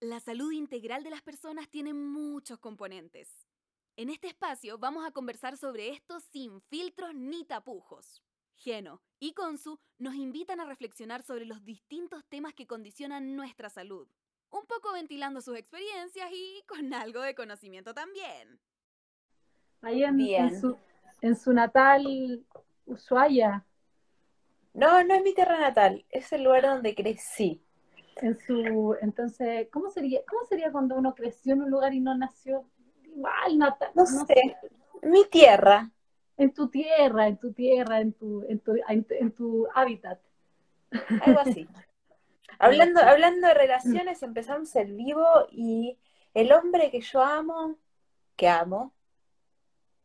La salud integral de las personas tiene muchos componentes. En este espacio vamos a conversar sobre esto sin filtros ni tapujos. Geno y Consu nos invitan a reflexionar sobre los distintos temas que condicionan nuestra salud, un poco ventilando sus experiencias y con algo de conocimiento también. Ahí en, en, su, en su natal Ushuaia. No, no es mi tierra natal, es el lugar donde crecí. En su, entonces, ¿cómo sería, cómo sería cuando uno creció en un lugar y no nació igual natal? No, sé, mi tierra. En tu tierra, en tu tierra, en tu, en tu, en tu, hábitat. Algo así. hablando, hablando de relaciones, empezamos el vivo y el hombre que yo amo, que amo,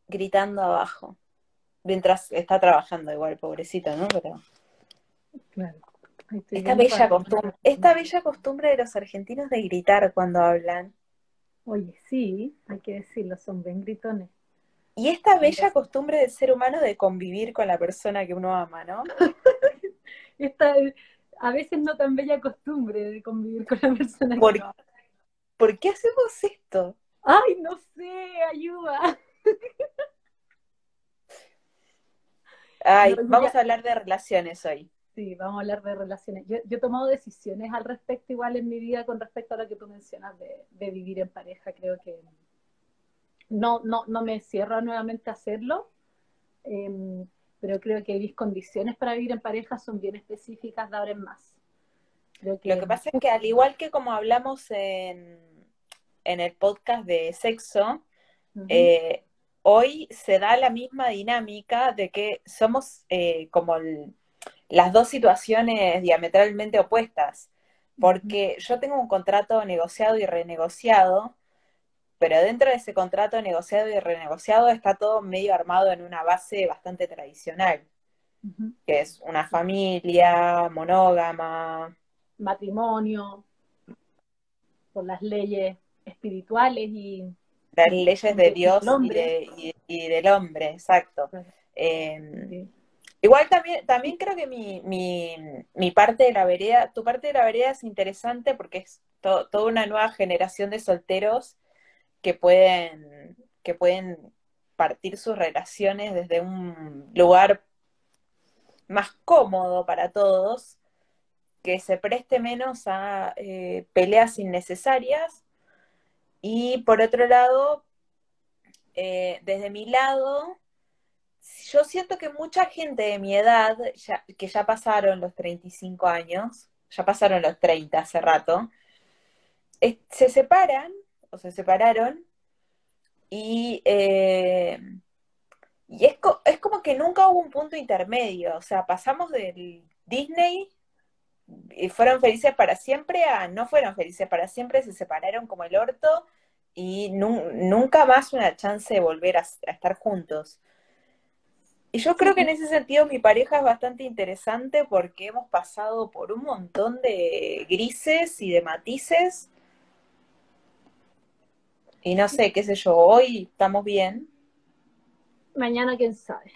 gritando abajo. Mientras está trabajando igual, pobrecito, ¿no? Pero. Claro. Esta bella, costumbre, esta bella costumbre de los argentinos de gritar cuando hablan. Oye, sí, hay que decirlo, son bien gritones. Y esta bella costumbre del ser humano de convivir con la persona que uno ama, ¿no? esta, a veces no tan bella costumbre de convivir con la persona ¿Por, que uno ama. ¿Por qué hacemos esto? Ay, no sé, ayuda. Ay, vamos a hablar de relaciones hoy. Sí, vamos a hablar de relaciones. Yo, he tomado decisiones al respecto igual en mi vida con respecto a lo que tú mencionas de, vivir en pareja. Creo que no, no, no me cierro nuevamente a hacerlo, em, pero creo que mis condiciones para vivir en pareja son bien específicas de ahora en más. Lo que pasa es que al igual que como hablamos en, en el podcast de sexo, hoy se da la misma dinámica de que somos eh, como las dos situaciones diametralmente opuestas, porque yo tengo un contrato negociado y renegociado, pero dentro de ese contrato negociado y renegociado está todo medio armado en una base bastante tradicional, que es una familia monógama. Matrimonio, por las leyes espirituales y las leyes de Dios y, del hombre, exacto. Em, igual también, también creo que mi, mi, parte de la vereda, tu parte de la vereda es interesante porque es toda una nueva generación de solteros que pueden, que pueden partir sus relaciones desde un lugar más cómodo para todos, que se preste menos a eh, peleas innecesarias. Y por otro lado, eh, desde mi lado, yo siento que mucha gente de mi edad, que ya pasaron los 35 años, ya pasaron los 30 hace rato, se separan o se separaron y, eh, y es, es como que nunca hubo un punto intermedio, o sea, pasamos del Disney y fueron felices para siempre a no fueron felices para siempre, se separaron como el orto y nunca más una chance de volver a, estar juntos. Y yo creo que en ese sentido mi pareja es bastante interesante porque hemos pasado por un montón de grises y de matices. Y no sé, qué sé yo, hoy estamos bien. Mañana quién sabe.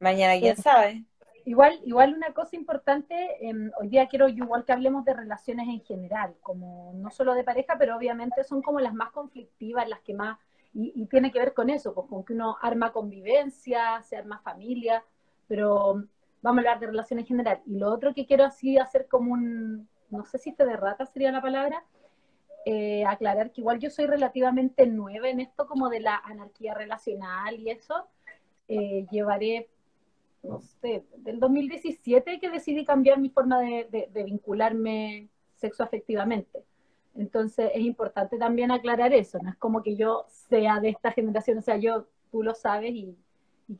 Mañana quién sabe. Igual, igual una cosa importante, em, hoy día quiero igual que hablemos de relaciones en general, como no solo de pareja, pero obviamente son como las más conflictivas, las que más, y, tiene que ver con eso, pues con que uno arma convivencia, se arma familia, pero vamos a hablar de relaciones en general. Y lo otro que quiero así hacer como un, no sé si fe de rata sería la palabra, eh, aclarar que igual yo soy relativamente nueva en esto como de la anarquía relacional y eso. Eh, llevaré no sé, del 2017 que decidí cambiar mi forma de, vincularme sexoafectivamente. Entonces es importante también aclarar eso, no es como que yo sea de esta generación, o sea, yo, tú lo sabes y,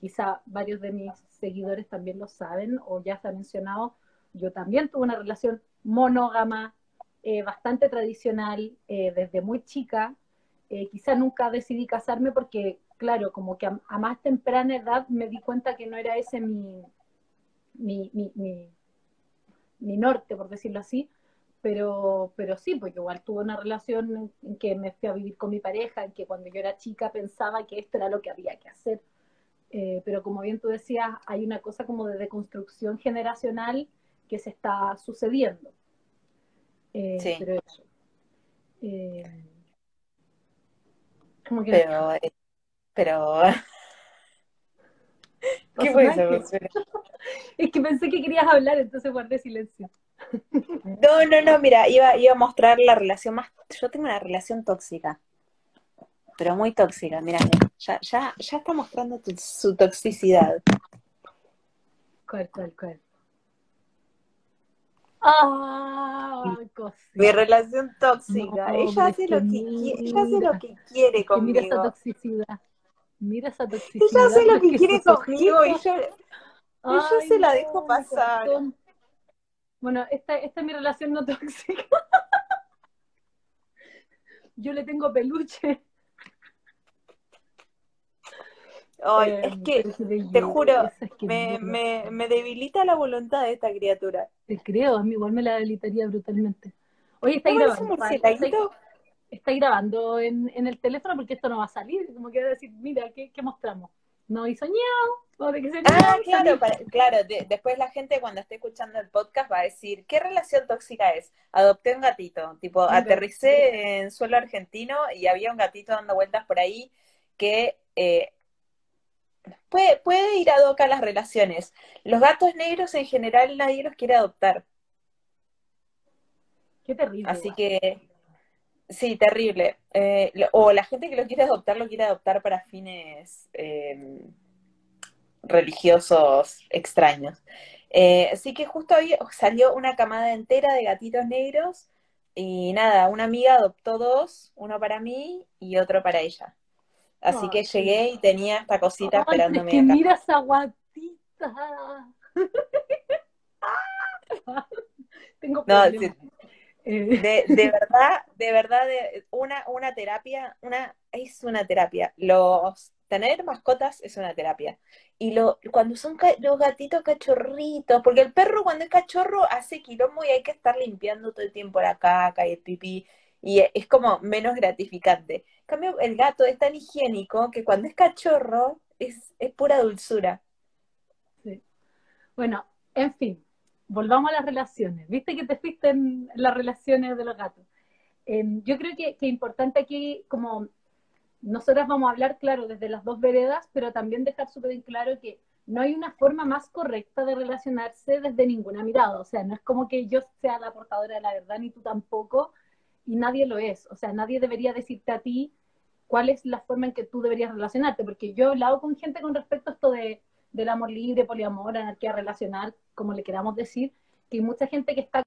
quizá varios de mis seguidores también lo saben o ya se ha mencionado, yo también tuve una relación monógama, eh, bastante tradicional eh, desde muy chica, eh, quizá nunca decidí casarme porque claro, como que a, más temprana edad me di cuenta que no era ese mi, mi, mi, norte, por decirlo así, pero, pero sí, porque igual tuve una relación en, que me fui a vivir con mi pareja, en que cuando yo era chica pensaba que esto era lo que había que hacer. Eh, pero como bien tú decías, hay una cosa como de deconstrucción generacional que se está sucediendo. Eh, sí. Eh, pero, eh, pero... ¿Qué fue eso? es que pensé que querías hablar, entonces guardé silencio. No, no, no, mira, iba, iba a mostrar la relación más... Yo tengo una relación tóxica, pero muy tóxica, mira, ya, ya, ya está mostrando su toxicidad. ¿Cuál, cuál, cuál? Ah, Mi relación tóxica. ella, hace lo que, ella hace lo que quiere conmigo. Mira esa toxicidad. Mira esa toxicidad. Ella hace lo que quiere conmigo y yo, yo se la dejo pasar. Bueno, esta, esta es mi relación no tóxica. yo le tengo peluche. Ay, es em, que, te juro, me, me, me, debilita la voluntad de esta criatura. Te creo, a mí igual me la debilitaría brutalmente. Oye, ¿estáis grabando? ¿Estáis grabando en, en, el teléfono? Porque esto no va a salir. Como que decir, mira, ¿qué, qué mostramos? No hizo ñao. De que se ah, claro, claro. después la gente cuando esté escuchando el podcast va a decir, ¿qué relación tóxica es? Adopté un gatito, tipo, aterricé en suelo argentino y había un gatito dando vueltas por ahí que eh, puede, puede ir a doca las relaciones. Los gatos negros en general nadie los quiere adoptar. Qué terrible. Así que, sí, terrible. Eh, o la gente que lo quiere adoptar lo quiere adoptar para fines em, religiosos extraños. Eh, así que justo hoy salió una camada entera de gatitos negros y nada, una amiga adoptó dos, uno para mí y otro para ella. Así que llegué y tenía esta cosita esperándome. que mira esa guatita. Tengo no, eh. De, de, verdad, de verdad, una, una terapia, una, es una terapia. Los tener mascotas es una terapia. Y lo, cuando son los gatitos cachorritos, porque el perro cuando es cachorro hace quilombo y hay que estar limpiando todo el tiempo la caca y el pipí y es como menos gratificante. En cambio, el gato es tan higiénico que cuando es cachorro es, es pura dulzura. Sí. Bueno, en fin, volvamos a las relaciones. Viste que te fuiste en las relaciones de los gatos. Em, yo creo que, es importante aquí, como nosotras vamos a hablar, claro, desde las dos veredas, pero también dejar súper en claro que no hay una forma más correcta de relacionarse desde ninguna mirada. O sea, no es como que yo sea la portadora de la verdad, ni tú tampoco, y nadie lo es. O sea, nadie debería decirte a ti cuál es la forma en que tú deberías relacionarte, porque yo he hablado con gente con respecto a esto de, del amor libre, poliamor, anarquía relacional, como le queramos decir, que hay mucha gente que está,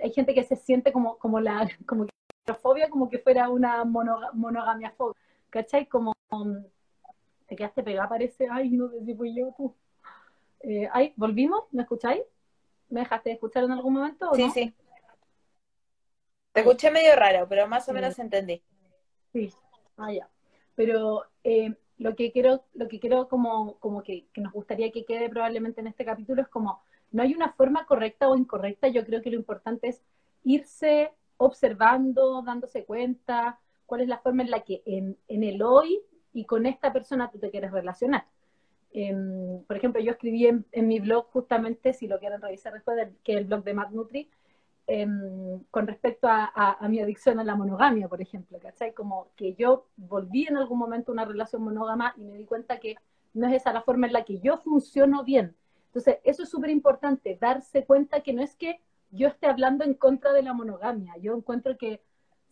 hay gente que se siente como, como la, como que fobia, como que fuera una monogamia fobia, ¿cachai? Como, te quedaste pegada, parece, ay, no sé si fui yo, tú. Eh, ay, ¿volvimos? ¿Me escucháis? ¿Me dejaste de escuchar en algún momento? sí, sí. Te escuché medio raro, pero más o menos entendí. Sí, ah, ya. Pero eh, lo que quiero, lo que quiero como, como que, nos gustaría que quede probablemente en este capítulo es como, no hay una forma correcta o incorrecta, yo creo que lo importante es irse observando, dándose cuenta, cuál es la forma en la que en, el hoy y con esta persona tú te quieres relacionar. Em, por ejemplo, yo escribí en, mi blog justamente, si lo quieren revisar después, que es el blog de Matt Nutri, Em, con respecto a, mi adicción a la monogamia, por ejemplo, ¿cachai? Como que yo volví en algún momento a una relación monógama y me di cuenta que no es esa la forma en la que yo funciono bien. Entonces, eso es súper importante, darse cuenta que no es que yo esté hablando en contra de la monogamia. Yo encuentro que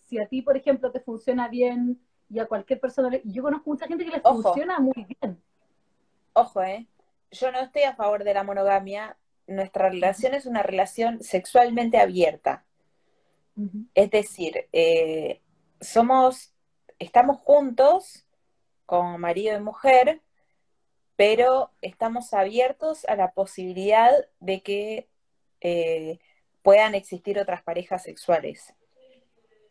si a ti, por ejemplo, te funciona bien y a cualquier persona, y yo conozco mucha gente que le funciona muy bien. Ojo, ¿eh? Yo no estoy a favor de la monogamia, nuestra relación es una relación sexualmente abierta. Es decir, eh, somos, estamos juntos como marido y mujer, pero estamos abiertos a la posibilidad de que eh, puedan existir otras parejas sexuales.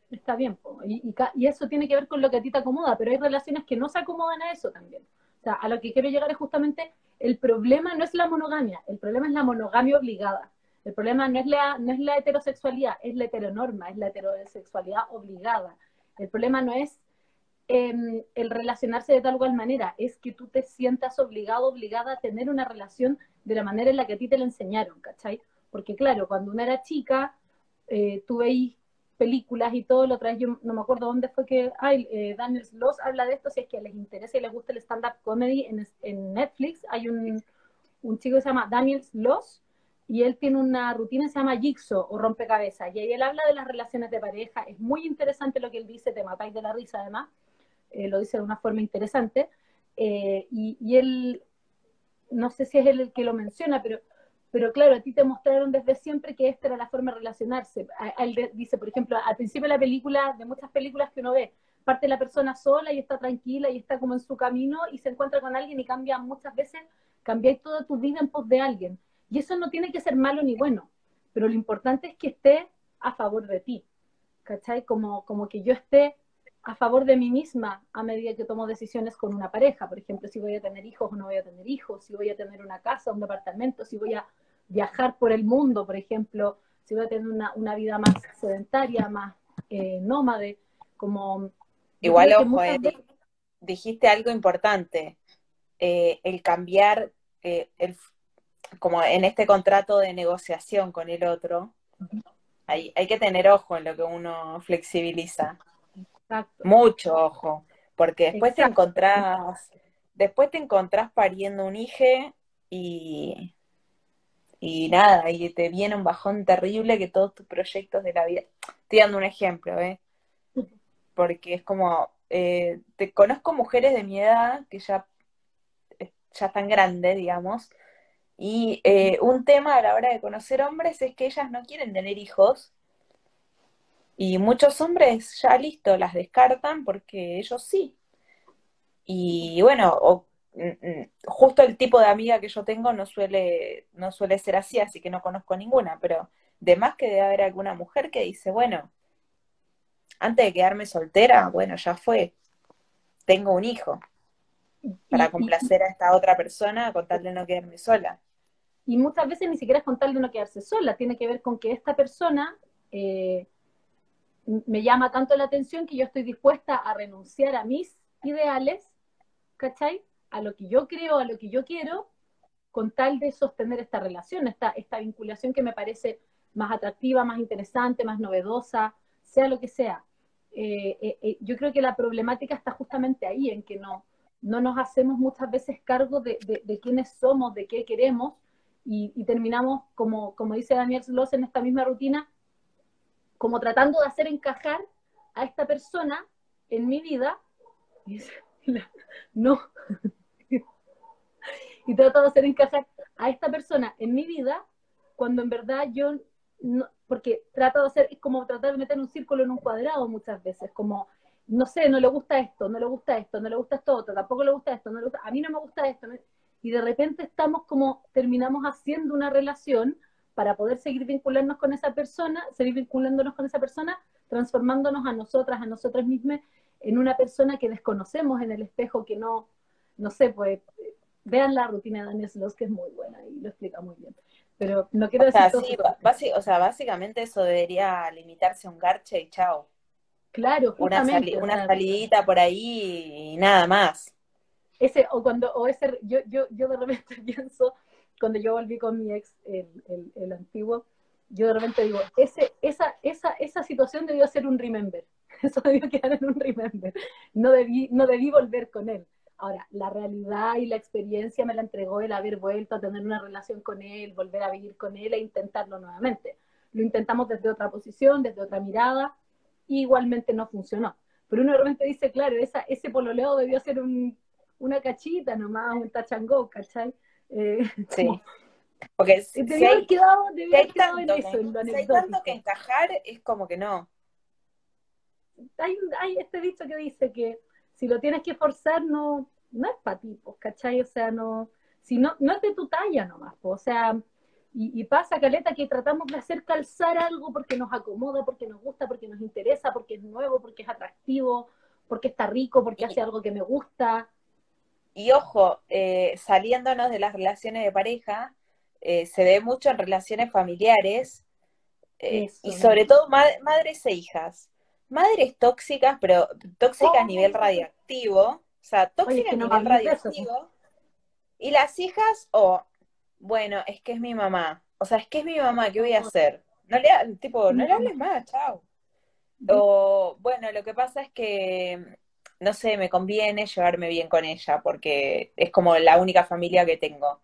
Está bien, y, y, eso tiene que ver con lo que a ti te acomoda, pero hay relaciones que no se acomodan a eso también. O sea, a lo que quiero llegar es justamente el problema no es la monogamia, el problema es la monogamia obligada. El problema no es la, no es la heterosexualidad, es la heteronorma, es la heterosexualidad obligada. El problema no es em, el relacionarse de tal o cual manera, es que tú te sientas obligado, obligada a tener una relación de la manera en la que a ti te la enseñaron, ¿cachai? Porque claro, cuando uno era chica, eh, tú películas y todo, lo trae, yo no me acuerdo dónde fue que, ay, eh, Daniel Sloss habla de esto, si es que les interesa y les gusta el stand-up comedy, en, en, Netflix hay un, un chico que se llama Daniel Sloss, y él tiene una rutina que se llama Jigsaw o rompecabezas, y ahí él habla de las relaciones de pareja, es muy interesante lo que él dice, te matáis de la risa además, eh, lo dice de una forma interesante, eh, y, y, él, no sé si es él el que lo menciona, pero pero claro, a ti te mostraron desde siempre que esta era la forma de relacionarse. él dice, por ejemplo, al principio de la película, de muchas películas que uno ve, parte la persona sola y está tranquila y está como en su camino y se encuentra con alguien y cambia muchas veces, cambiáis toda tu vida en pos de alguien. Y eso no tiene que ser malo ni bueno, pero lo importante es que esté a favor de ti, ¿cachai? Como, como que yo esté a favor de mí misma a medida que tomo decisiones con una pareja, por ejemplo, si voy a tener hijos o no voy a tener hijos, si voy a tener una casa, un departamento, si voy a viajar por el mundo, por ejemplo, si voy a tener una, vida más sedentaria, más eh, nómade, como... Igual, ojo, dijiste algo importante, eh, el cambiar, eh, el, como en este contrato de negociación con el otro, hay, hay que tener ojo en lo que uno flexibiliza. Mucho ojo, porque después te encontrás, después te encontrás pariendo un hijo y y nada, y te viene un bajón terrible que todos tus proyectos de la vida. Estoy dando un ejemplo, ¿eh? Porque es como, eh, te conozco mujeres de mi edad que ya, eh, ya están grandes, digamos, y eh, un tema a la hora de conocer hombres es que ellas no quieren tener hijos. Y muchos hombres ya listo, las descartan porque ellos sí. Y bueno, o justo el tipo de amiga que yo tengo no suele, no suele ser así, así que no conozco ninguna, pero de más que debe haber alguna mujer que dice, bueno, antes de quedarme soltera, bueno, ya fue, tengo un hijo, para complacer a esta otra persona, contarle no quedarme sola. Y muchas veces ni siquiera es contarle no quedarse sola, tiene que ver con que esta persona eh, me llama tanto la atención que yo estoy dispuesta a renunciar a mis ideales, ¿cachai? A lo que yo creo, a lo que yo quiero, con tal de sostener esta relación, esta, esta vinculación que me parece más atractiva, más interesante, más novedosa, sea lo que sea. Eh, eh, eh, yo creo que la problemática está justamente ahí, en que no, no nos hacemos muchas veces cargo de, de, quiénes somos, de qué queremos, y, terminamos, como, como dice Daniel Sloss en esta misma rutina, como tratando de hacer encajar a esta persona en mi vida. no, y trato de hacer encajar a esta persona en mi vida cuando en verdad yo no, porque trato de hacer, es como tratar de meter un círculo en un cuadrado muchas veces, como, no sé, no le gusta esto, no le gusta esto, no le gusta esto otro, tampoco le gusta esto, no le gusta, a mí no me gusta esto, y de repente estamos como, terminamos haciendo una relación para poder seguir vinculándonos con esa persona, seguir vinculándonos con esa persona, transformándonos a nosotras, a nosotras mismas, en una persona que desconocemos en el espejo, que no, no sé, pues vean la rutina de Daniel Sloss, que es muy buena y lo explica muy bien. Pero no quiero decir. o sea, básicamente eso debería limitarse a un garche y chao. Claro, justamente. Una, salidita por ahí y nada más. Ese, o cuando, o ese, yo, yo, yo de repente pienso, cuando yo volví con mi ex, el, el, el antiguo, yo de repente digo, ese, esa, esa, esa situación debió ser un remember. Eso debió quedar en un remember. No debí, no debí volver con él. Ahora, la realidad y la experiencia me la entregó el haber vuelto a tener una relación con él, volver a vivir con él e intentarlo nuevamente. Lo intentamos desde otra posición, desde otra mirada, y igualmente no funcionó. Pero uno realmente dice, claro, esa, ese pololeo debió ser un, una cachita nomás, un tachangó, ¿cachai? Eh, sí. Porque si, hay, quedado, hay quedado en eso, en lo si hay tanto que encajar, es como que no. Hay, hay este dicho que dice que si lo tienes que forzar, no, no es para ti, pues, ¿cachai? O sea, no, si no, no es de tu talla nomás, pues, o sea, y, pasa, Caleta, que tratamos de hacer calzar algo porque nos acomoda, porque nos gusta, porque nos interesa, porque es nuevo, porque es atractivo, porque está rico, porque hace algo que me gusta. Y ojo, eh, saliéndonos de las relaciones de pareja, eh, se ve mucho en relaciones familiares eh, y sobre todo madres e hijas. Madres tóxicas, pero tóxicas a nivel oh. radiactivo, o sea, tóxica a nivel radioactivo. Y las hijas, o, oh, bueno, es que es mi mamá. O sea, es que es mi mamá, ¿qué voy a hacer? No le, tipo, no le hables más, chao. O, bueno, lo que pasa es que, no sé, me conviene llevarme bien con ella porque es como la única familia que tengo.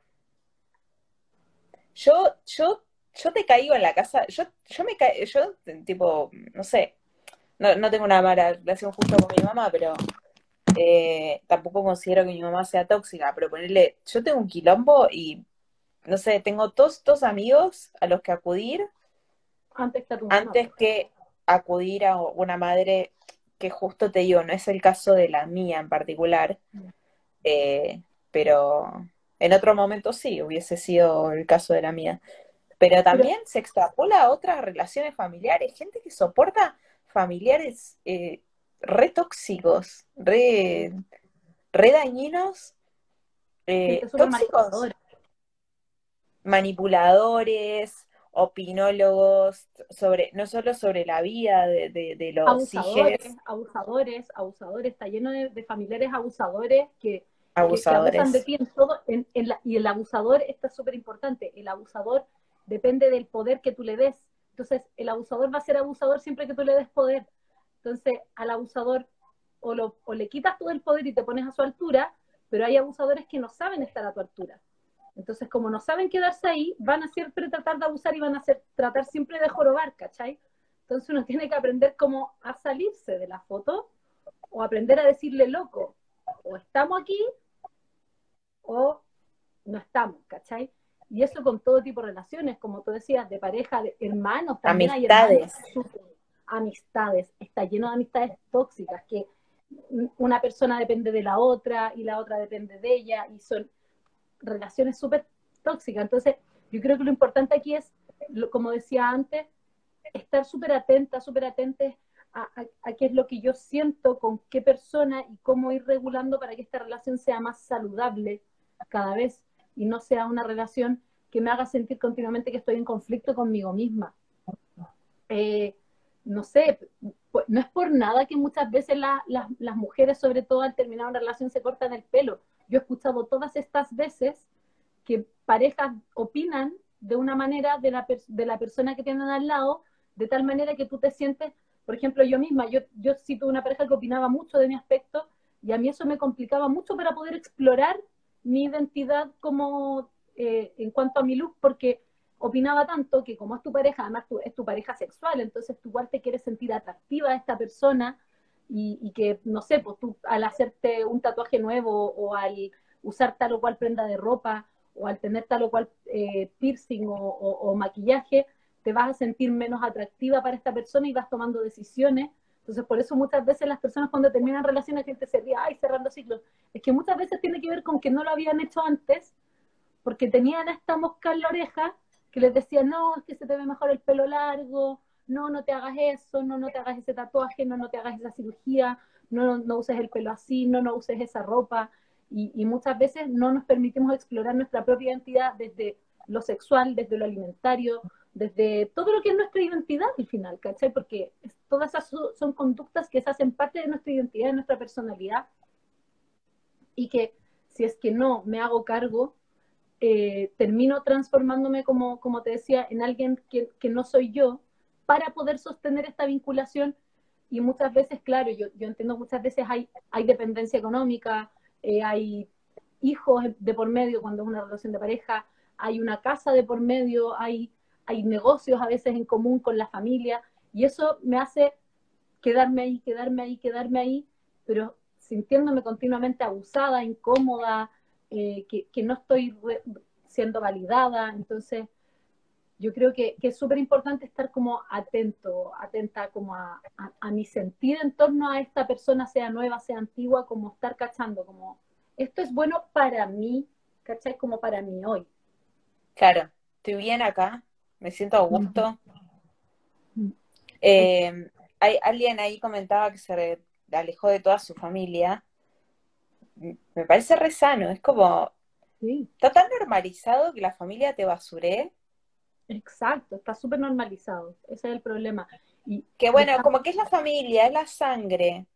Yo, yo, yo te caigo en la casa, yo, yo me caigo, yo, tipo, no sé, no, no tengo una mala relación justo con mi mamá, pero eh, tampoco considero que mi mamá sea tóxica, pero ponerle, yo tengo un quilombo y, no sé, tengo todos estos amigos a los que acudir antes que, antes que acudir a una madre que justo te digo, no es el caso de la mía en particular, mm. eh, pero en otro momento sí, hubiese sido el caso de la mía. Pero también se extrapola a otras relaciones familiares, gente que soporta familiares eh, re tóxicos, re, dañinos, eh, tóxicos, manipuladores, opinólogos, sobre, no solo sobre la vida de, los abusadores, abusadores, abusadores, está lleno de, familiares abusadores que, abusadores. de ti en todo, y el abusador está súper importante, el abusador depende del poder que tú le des, entonces el abusador va a ser abusador siempre que tú le des poder, entonces, al abusador o, lo, o le quitas todo el poder y te pones a su altura, pero hay abusadores que no saben estar a tu altura. Entonces, como no saben quedarse ahí, van a siempre tratar de abusar y van a hacer, tratar siempre de jorobar, ¿cachai? Entonces uno tiene que aprender cómo a salirse de la foto o aprender a decirle loco, o estamos aquí o no estamos, ¿cachai? Y eso con todo tipo de relaciones, como tú decías, de pareja, de hermanos, también Amistades. hay hermanos amistades, está lleno de amistades tóxicas, que una persona depende de la otra y la otra depende de ella y son relaciones súper tóxicas. Entonces, yo creo que lo importante aquí es, como decía antes, estar súper atenta, súper atentes a, a, qué es lo que yo siento, con qué persona y cómo ir regulando para que esta relación sea más saludable cada vez y no sea una relación que me haga sentir continuamente que estoy en conflicto conmigo misma. Eh, no sé, pues, no es por nada que muchas veces las mujeres, sobre todo al terminar una relación, se cortan el pelo. Yo he escuchado todas estas veces que parejas opinan de una manera de la, de la persona que tienen al lado, de tal manera que tú te sientes, por ejemplo, yo misma, yo, yo una pareja que opinaba mucho de mi aspecto y a mí eso me complicaba mucho para poder explorar mi identidad como eh, en cuanto a mi luz, porque opinaba tanto que como es tu pareja, además es tu pareja sexual, entonces tú igual te quieres sentir atractiva a esta persona y, que, no sé, pues tú al hacerte un tatuaje nuevo o al usar tal o cual prenda de ropa o al tener tal o cual eh, piercing o, maquillaje, te vas a sentir menos atractiva para esta persona y vas tomando decisiones. Entonces, por eso muchas veces las personas cuando terminan relaciones, gente se ríe, ay, cerrando ciclos. Es que muchas veces tiene que ver con que no lo habían hecho antes, porque tenían esta mosca en la oreja que les decía, no, es que se te ve mejor el pelo largo, no, no te hagas eso, no, no te hagas ese tatuaje, no, no te hagas esa cirugía, no, no uses el pelo así, no, no uses esa ropa. Y, muchas veces no nos permitimos explorar nuestra propia identidad desde lo sexual, desde lo alimentario, desde todo lo que es nuestra identidad al final, ¿cachai? Porque todas esas son conductas que se hacen parte de nuestra identidad, de nuestra personalidad, y que si es que no me hago cargo eh, termino transformándome, como, como te decía, en alguien que, que, no soy yo para poder sostener esta vinculación. Y muchas veces, claro, yo, yo entiendo muchas veces hay, hay dependencia económica, eh, hay hijos de por medio cuando es una relación de pareja, hay una casa de por medio, hay, hay negocios a veces en común con la familia, y eso me hace quedarme ahí, quedarme ahí, quedarme ahí, pero sintiéndome continuamente abusada, incómoda, eh, que, no estoy siendo validada. Entonces, yo creo que, es súper importante estar como atento, atenta como a, mi sentir en torno a esta persona, sea nueva, sea antigua, como estar cachando, como esto es bueno para mí, ¿cachai? Como para mí hoy. Claro, estoy bien acá, me siento a gusto. Eh, hay, alguien ahí comentaba que se alejó de toda su familia me parece re sano, es como, está tan normalizado que la familia te basure. Exacto, está súper normalizado, ese es el problema. Y que bueno, como que es la familia, es la sangre.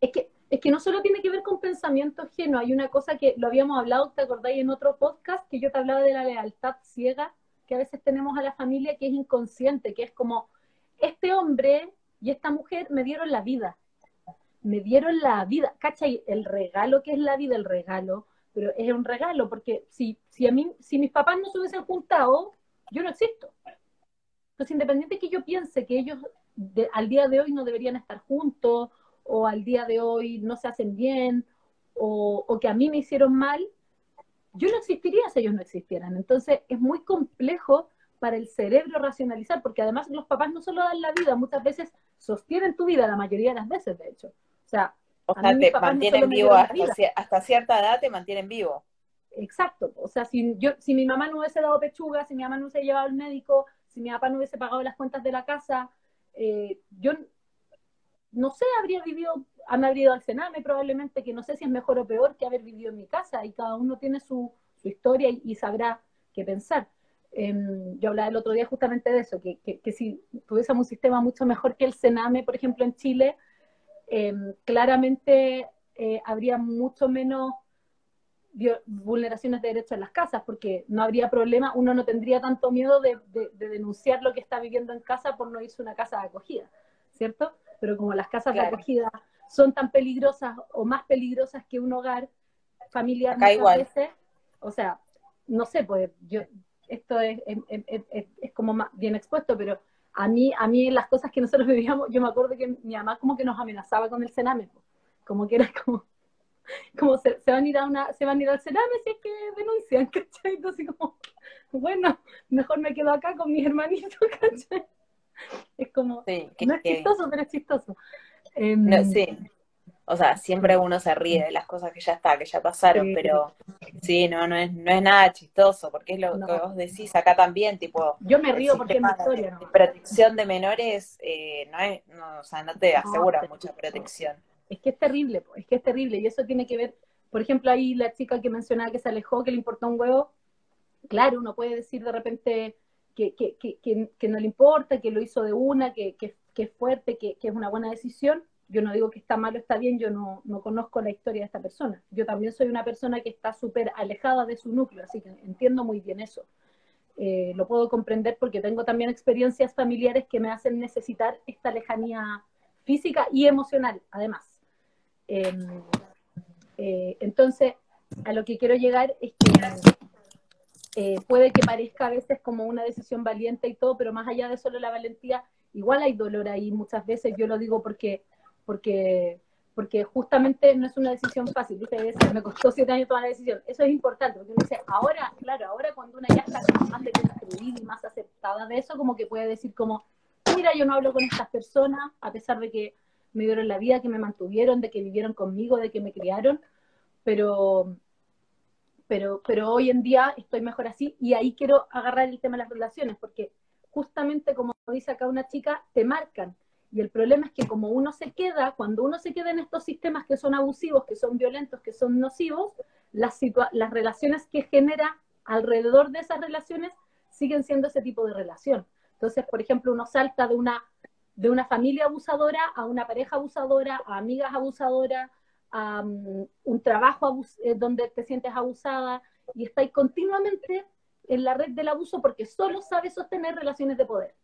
Es que, es que no solo tiene que ver con pensamiento ajeno, hay una cosa que lo habíamos hablado, ¿te acordáis en otro podcast? Que yo te hablaba de la lealtad ciega que a veces tenemos a la familia que es inconsciente, que es como, este hombre y esta mujer me dieron la vida. Me dieron la vida. ¿Cachai? El regalo que es la vida, el regalo, pero es un regalo, porque si, si a mí, si mis papás no se hubiesen juntado, yo no existo. Entonces, independiente que yo piense que ellos al día de hoy no deberían estar juntos, o al día de hoy no se hacen bien, o, o que a mí me hicieron mal, yo no existiría si ellos no existieran. Entonces, es muy complejo para el cerebro racionalizar, porque además los papás no solo dan la vida, muchas veces sostienen tu vida, la mayoría de las veces, de hecho. O sea, o sea te mantienen vivo hasta, cierta edad, te mantienen vivo. Exacto, o sea, si, yo, si mi mamá no hubiese dado pechuga, si mi mamá no hubiese llevado al médico, si mi papá no hubiese pagado las cuentas de la casa, eh, yo no sé, habría vivido, me habría ido al Sename probablemente, que no sé si es mejor o peor que haber vivido en mi casa, y cada uno tiene su, historia y sabrá qué pensar. Em, yo hablaba el otro día justamente de eso, que, si tuviésemos un sistema mucho mejor que el Sename, por ejemplo, en Chile, em, claramente eh, habría mucho menos vulneraciones de derechos en las casas, porque no habría problema, uno no tendría tanto miedo de, denunciar lo que está viviendo en casa por no irse a una casa de acogida, ¿cierto? Pero como las casas de acogida son tan peligrosas o más peligrosas que un hogar familiar muchas veces, o sea, no sé, pues yo esto es, es, como más bien expuesto, pero a mí, a mí las cosas que nosotros vivíamos, yo me acuerdo que mi mamá como que nos amenazaba con el cename, como que era como, como se, van a ir a una, se van a ir al cename si es que denuncian, ¿cachai? Entonces como, bueno, mejor me quedo acá con mis hermanitos, ¿cachai? Es como, no es chistoso, pero es chistoso. Em, sí. O sea, siempre uno se ríe de las cosas que ya está, que ya pasaron, pero sí, no, no es, no es nada chistoso, porque es lo que vos decís acá también, tipo. Yo me río porque es mi historia, ¿no? Protección de menores, eh, no es, no, o sea, no te asegura mucha protección. Es que es terrible, es que es terrible, y eso tiene que ver, por ejemplo, ahí la chica que mencionaba que se alejó, que le importó un huevo, claro, uno puede decir de repente que, que, que, que no le importa, que lo hizo de una, que, es fuerte, que, es una buena decisión, yo no digo que está mal o está bien, yo no, no conozco la historia de esta persona. Yo también soy una persona que está súper alejada de su núcleo, así que entiendo muy bien eso. Eh, lo puedo comprender porque tengo también experiencias familiares que me hacen necesitar esta lejanía física y emocional, además. Em, eh, entonces, a lo que quiero llegar es que eh, puede que parezca a veces como una decisión valiente y todo, pero más allá de solo la valentía, igual hay dolor ahí muchas veces. Yo lo digo porque porque, porque justamente no es una decisión fácil, dice, me costó siete años tomar la decisión. Eso es importante, porque uno dice, ahora, claro, ahora cuando una ya está más deconstruida y más aceptada de eso, como que puede decir como, mira, yo no hablo con estas personas, a pesar de que me dieron la vida, que me mantuvieron, de que vivieron conmigo, de que me criaron, pero, pero, pero hoy en día estoy mejor así y ahí quiero agarrar el tema de las relaciones, porque justamente como dice acá una chica, te marcan, y el problema es que como uno se queda, cuando uno se queda en estos sistemas que son abusivos, que son violentos, que son nocivos, las, las relaciones que genera alrededor de esas relaciones siguen siendo ese tipo de relación. Entonces, por ejemplo, uno salta de una, de una familia abusadora a una pareja abusadora, a amigas abusadoras, un trabajo eh, donde te sientes abusada y estáis continuamente en la red del abuso porque solo sabes sostener relaciones de poder.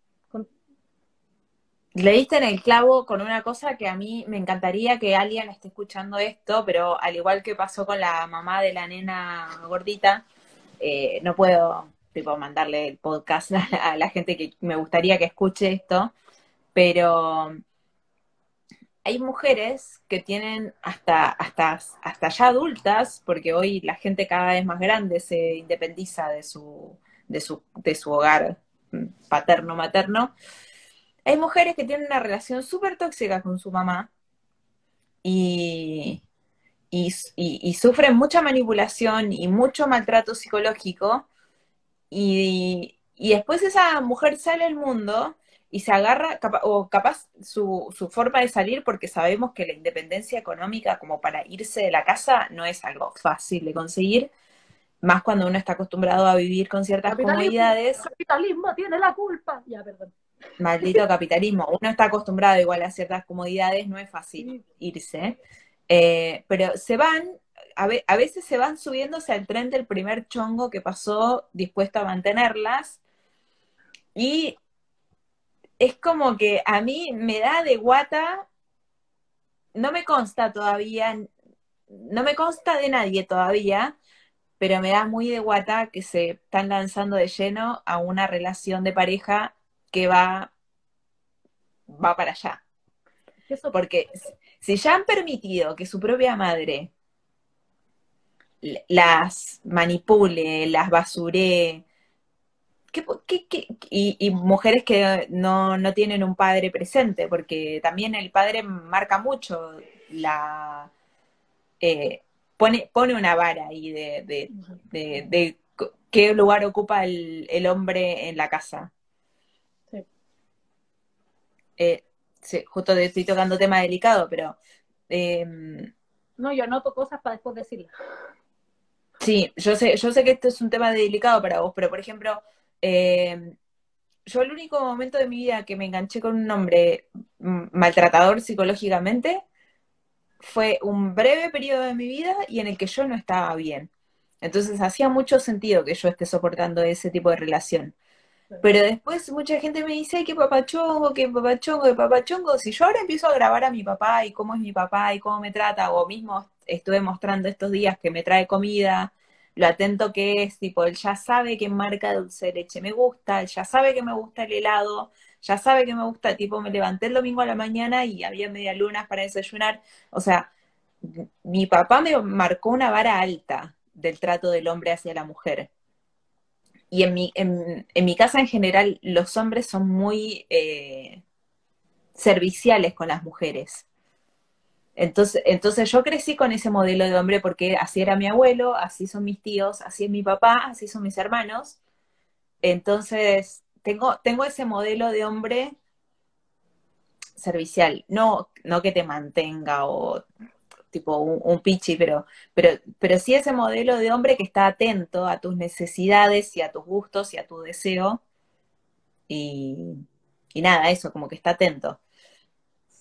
Leíste en el clavo con una cosa que a mí me encantaría que alguien esté escuchando esto, pero al igual que pasó con la mamá de la nena gordita, eh, no puedo tipo mandarle el podcast a la, gente que me gustaría que escuche esto, pero hay mujeres que tienen hasta, hasta, hasta ya adultas, porque hoy la gente cada vez más grande se independiza de su, de su, de su hogar paterno-materno, hay mujeres que tienen una relación súper tóxica con su mamá y, y, sufren mucha manipulación y mucho maltrato psicológico y, después esa mujer sale al mundo y se agarra, o capaz su, su, forma de salir, porque sabemos que la independencia económica como para irse de la casa no es algo fácil de conseguir, más cuando uno está acostumbrado a vivir con ciertas comodidades. El capitalismo tiene la culpa. Ya, perdón maldito capitalismo. Uno está acostumbrado igual a ciertas comodidades, no es fácil irse. Eh, pero se van, a, veces se van subiéndose al tren del primer chongo que pasó dispuesto a mantenerlas y es como que a mí me da de guata, no me consta todavía, no me consta de nadie todavía, pero me da muy de guata que se están lanzando de lleno a una relación de pareja que va, va para allá. Porque si ya han permitido que su propia madre las manipule, las basure, y, mujeres que no, tienen un padre presente, porque también el padre marca mucho la... Eh, pone, pone una vara ahí de, de, qué lugar ocupa el, hombre en la casa. Sí. Eh, justo estoy tocando tema delicado, pero... Em, no, yo anoto cosas para después decirlas. Sí, yo sé, yo sé que esto es un tema delicado para vos, pero por ejemplo, em, yo el único momento de mi vida que me enganché con un hombre maltratador psicológicamente fue un breve periodo de mi vida y en el que yo no estaba bien. Entonces hacía mucho sentido que yo esté soportando ese tipo de relación. Pero después mucha gente me dice, que papachongo, que papachongo, que papachongo. Si yo ahora empiezo a grabar a mi papá y cómo es mi papá y cómo me trata, o mismo estuve mostrando estos días que me trae comida, lo atento que es, tipo, él ya sabe qué marca dulce de leche me gusta, él ya sabe que me gusta el helado, ya sabe que me gusta, tipo, me levanté el domingo a la mañana y había media lunas para desayunar. O sea, mi papá me marcó una vara alta del trato del hombre hacia la mujer. Y en mi, en, mi casa en general los hombres son muy eh, serviciales con las mujeres. Entonces, entonces yo crecí con ese modelo de hombre porque así era mi abuelo, así son mis tíos, así es mi papá, así son mis hermanos. Entonces, tengo, tengo ese modelo de hombre servicial, no, no que te mantenga o tipo un, pichi, pero, pero, pero sí ese modelo de hombre que está atento a tus necesidades y a tus gustos y a tu deseo. Y, nada, eso, como que está atento.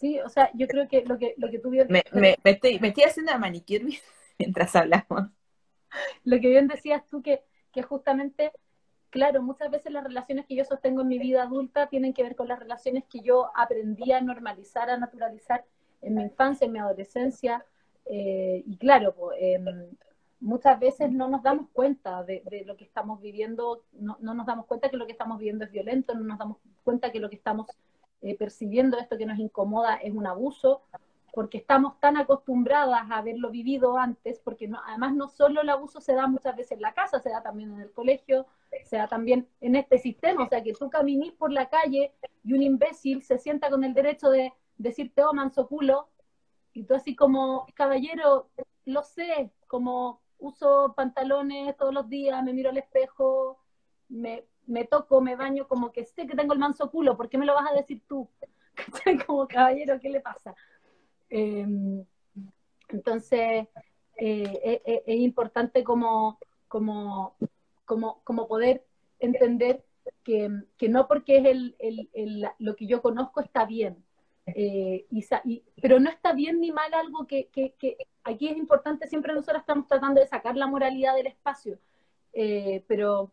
Sí, o sea, yo creo que lo que, lo que tú bien... Me, me, estoy, me estoy haciendo la manicure mientras hablamos. Lo que bien decías tú, que, que justamente, claro, muchas veces las relaciones que yo sostengo en mi vida adulta tienen que ver con las relaciones que yo aprendí a normalizar, a naturalizar en mi infancia, en mi adolescencia, eh, y claro, em, muchas veces no nos damos cuenta de, lo que estamos viviendo, no, nos damos cuenta que lo que estamos viviendo es violento, no nos damos cuenta que lo que estamos eh, percibiendo, esto que nos incomoda, es un abuso, porque estamos tan acostumbradas a haberlo vivido antes, porque además no solo el abuso se da muchas veces en la casa, se da también en el colegio, se da también en este sistema, o sea, que tú caminís por la calle y un imbécil se sienta con el derecho de decirte, oh, manso culo, y tú así como, caballero, lo sé, como uso pantalones todos los días, me miro al espejo, me, me toco, me baño, como que sé que tengo el manso culo, ¿por qué me lo vas a decir tú? como caballero, ¿qué le pasa? Em, entonces, eh, e, e, es, importante como, como, como, como poder entender que, que, no porque es el, el, el, lo que yo conozco está bien, eh, y, pero no está bien ni mal algo que, aquí es importante, siempre nosotros estamos tratando de sacar la moralidad del espacio, eh, pero,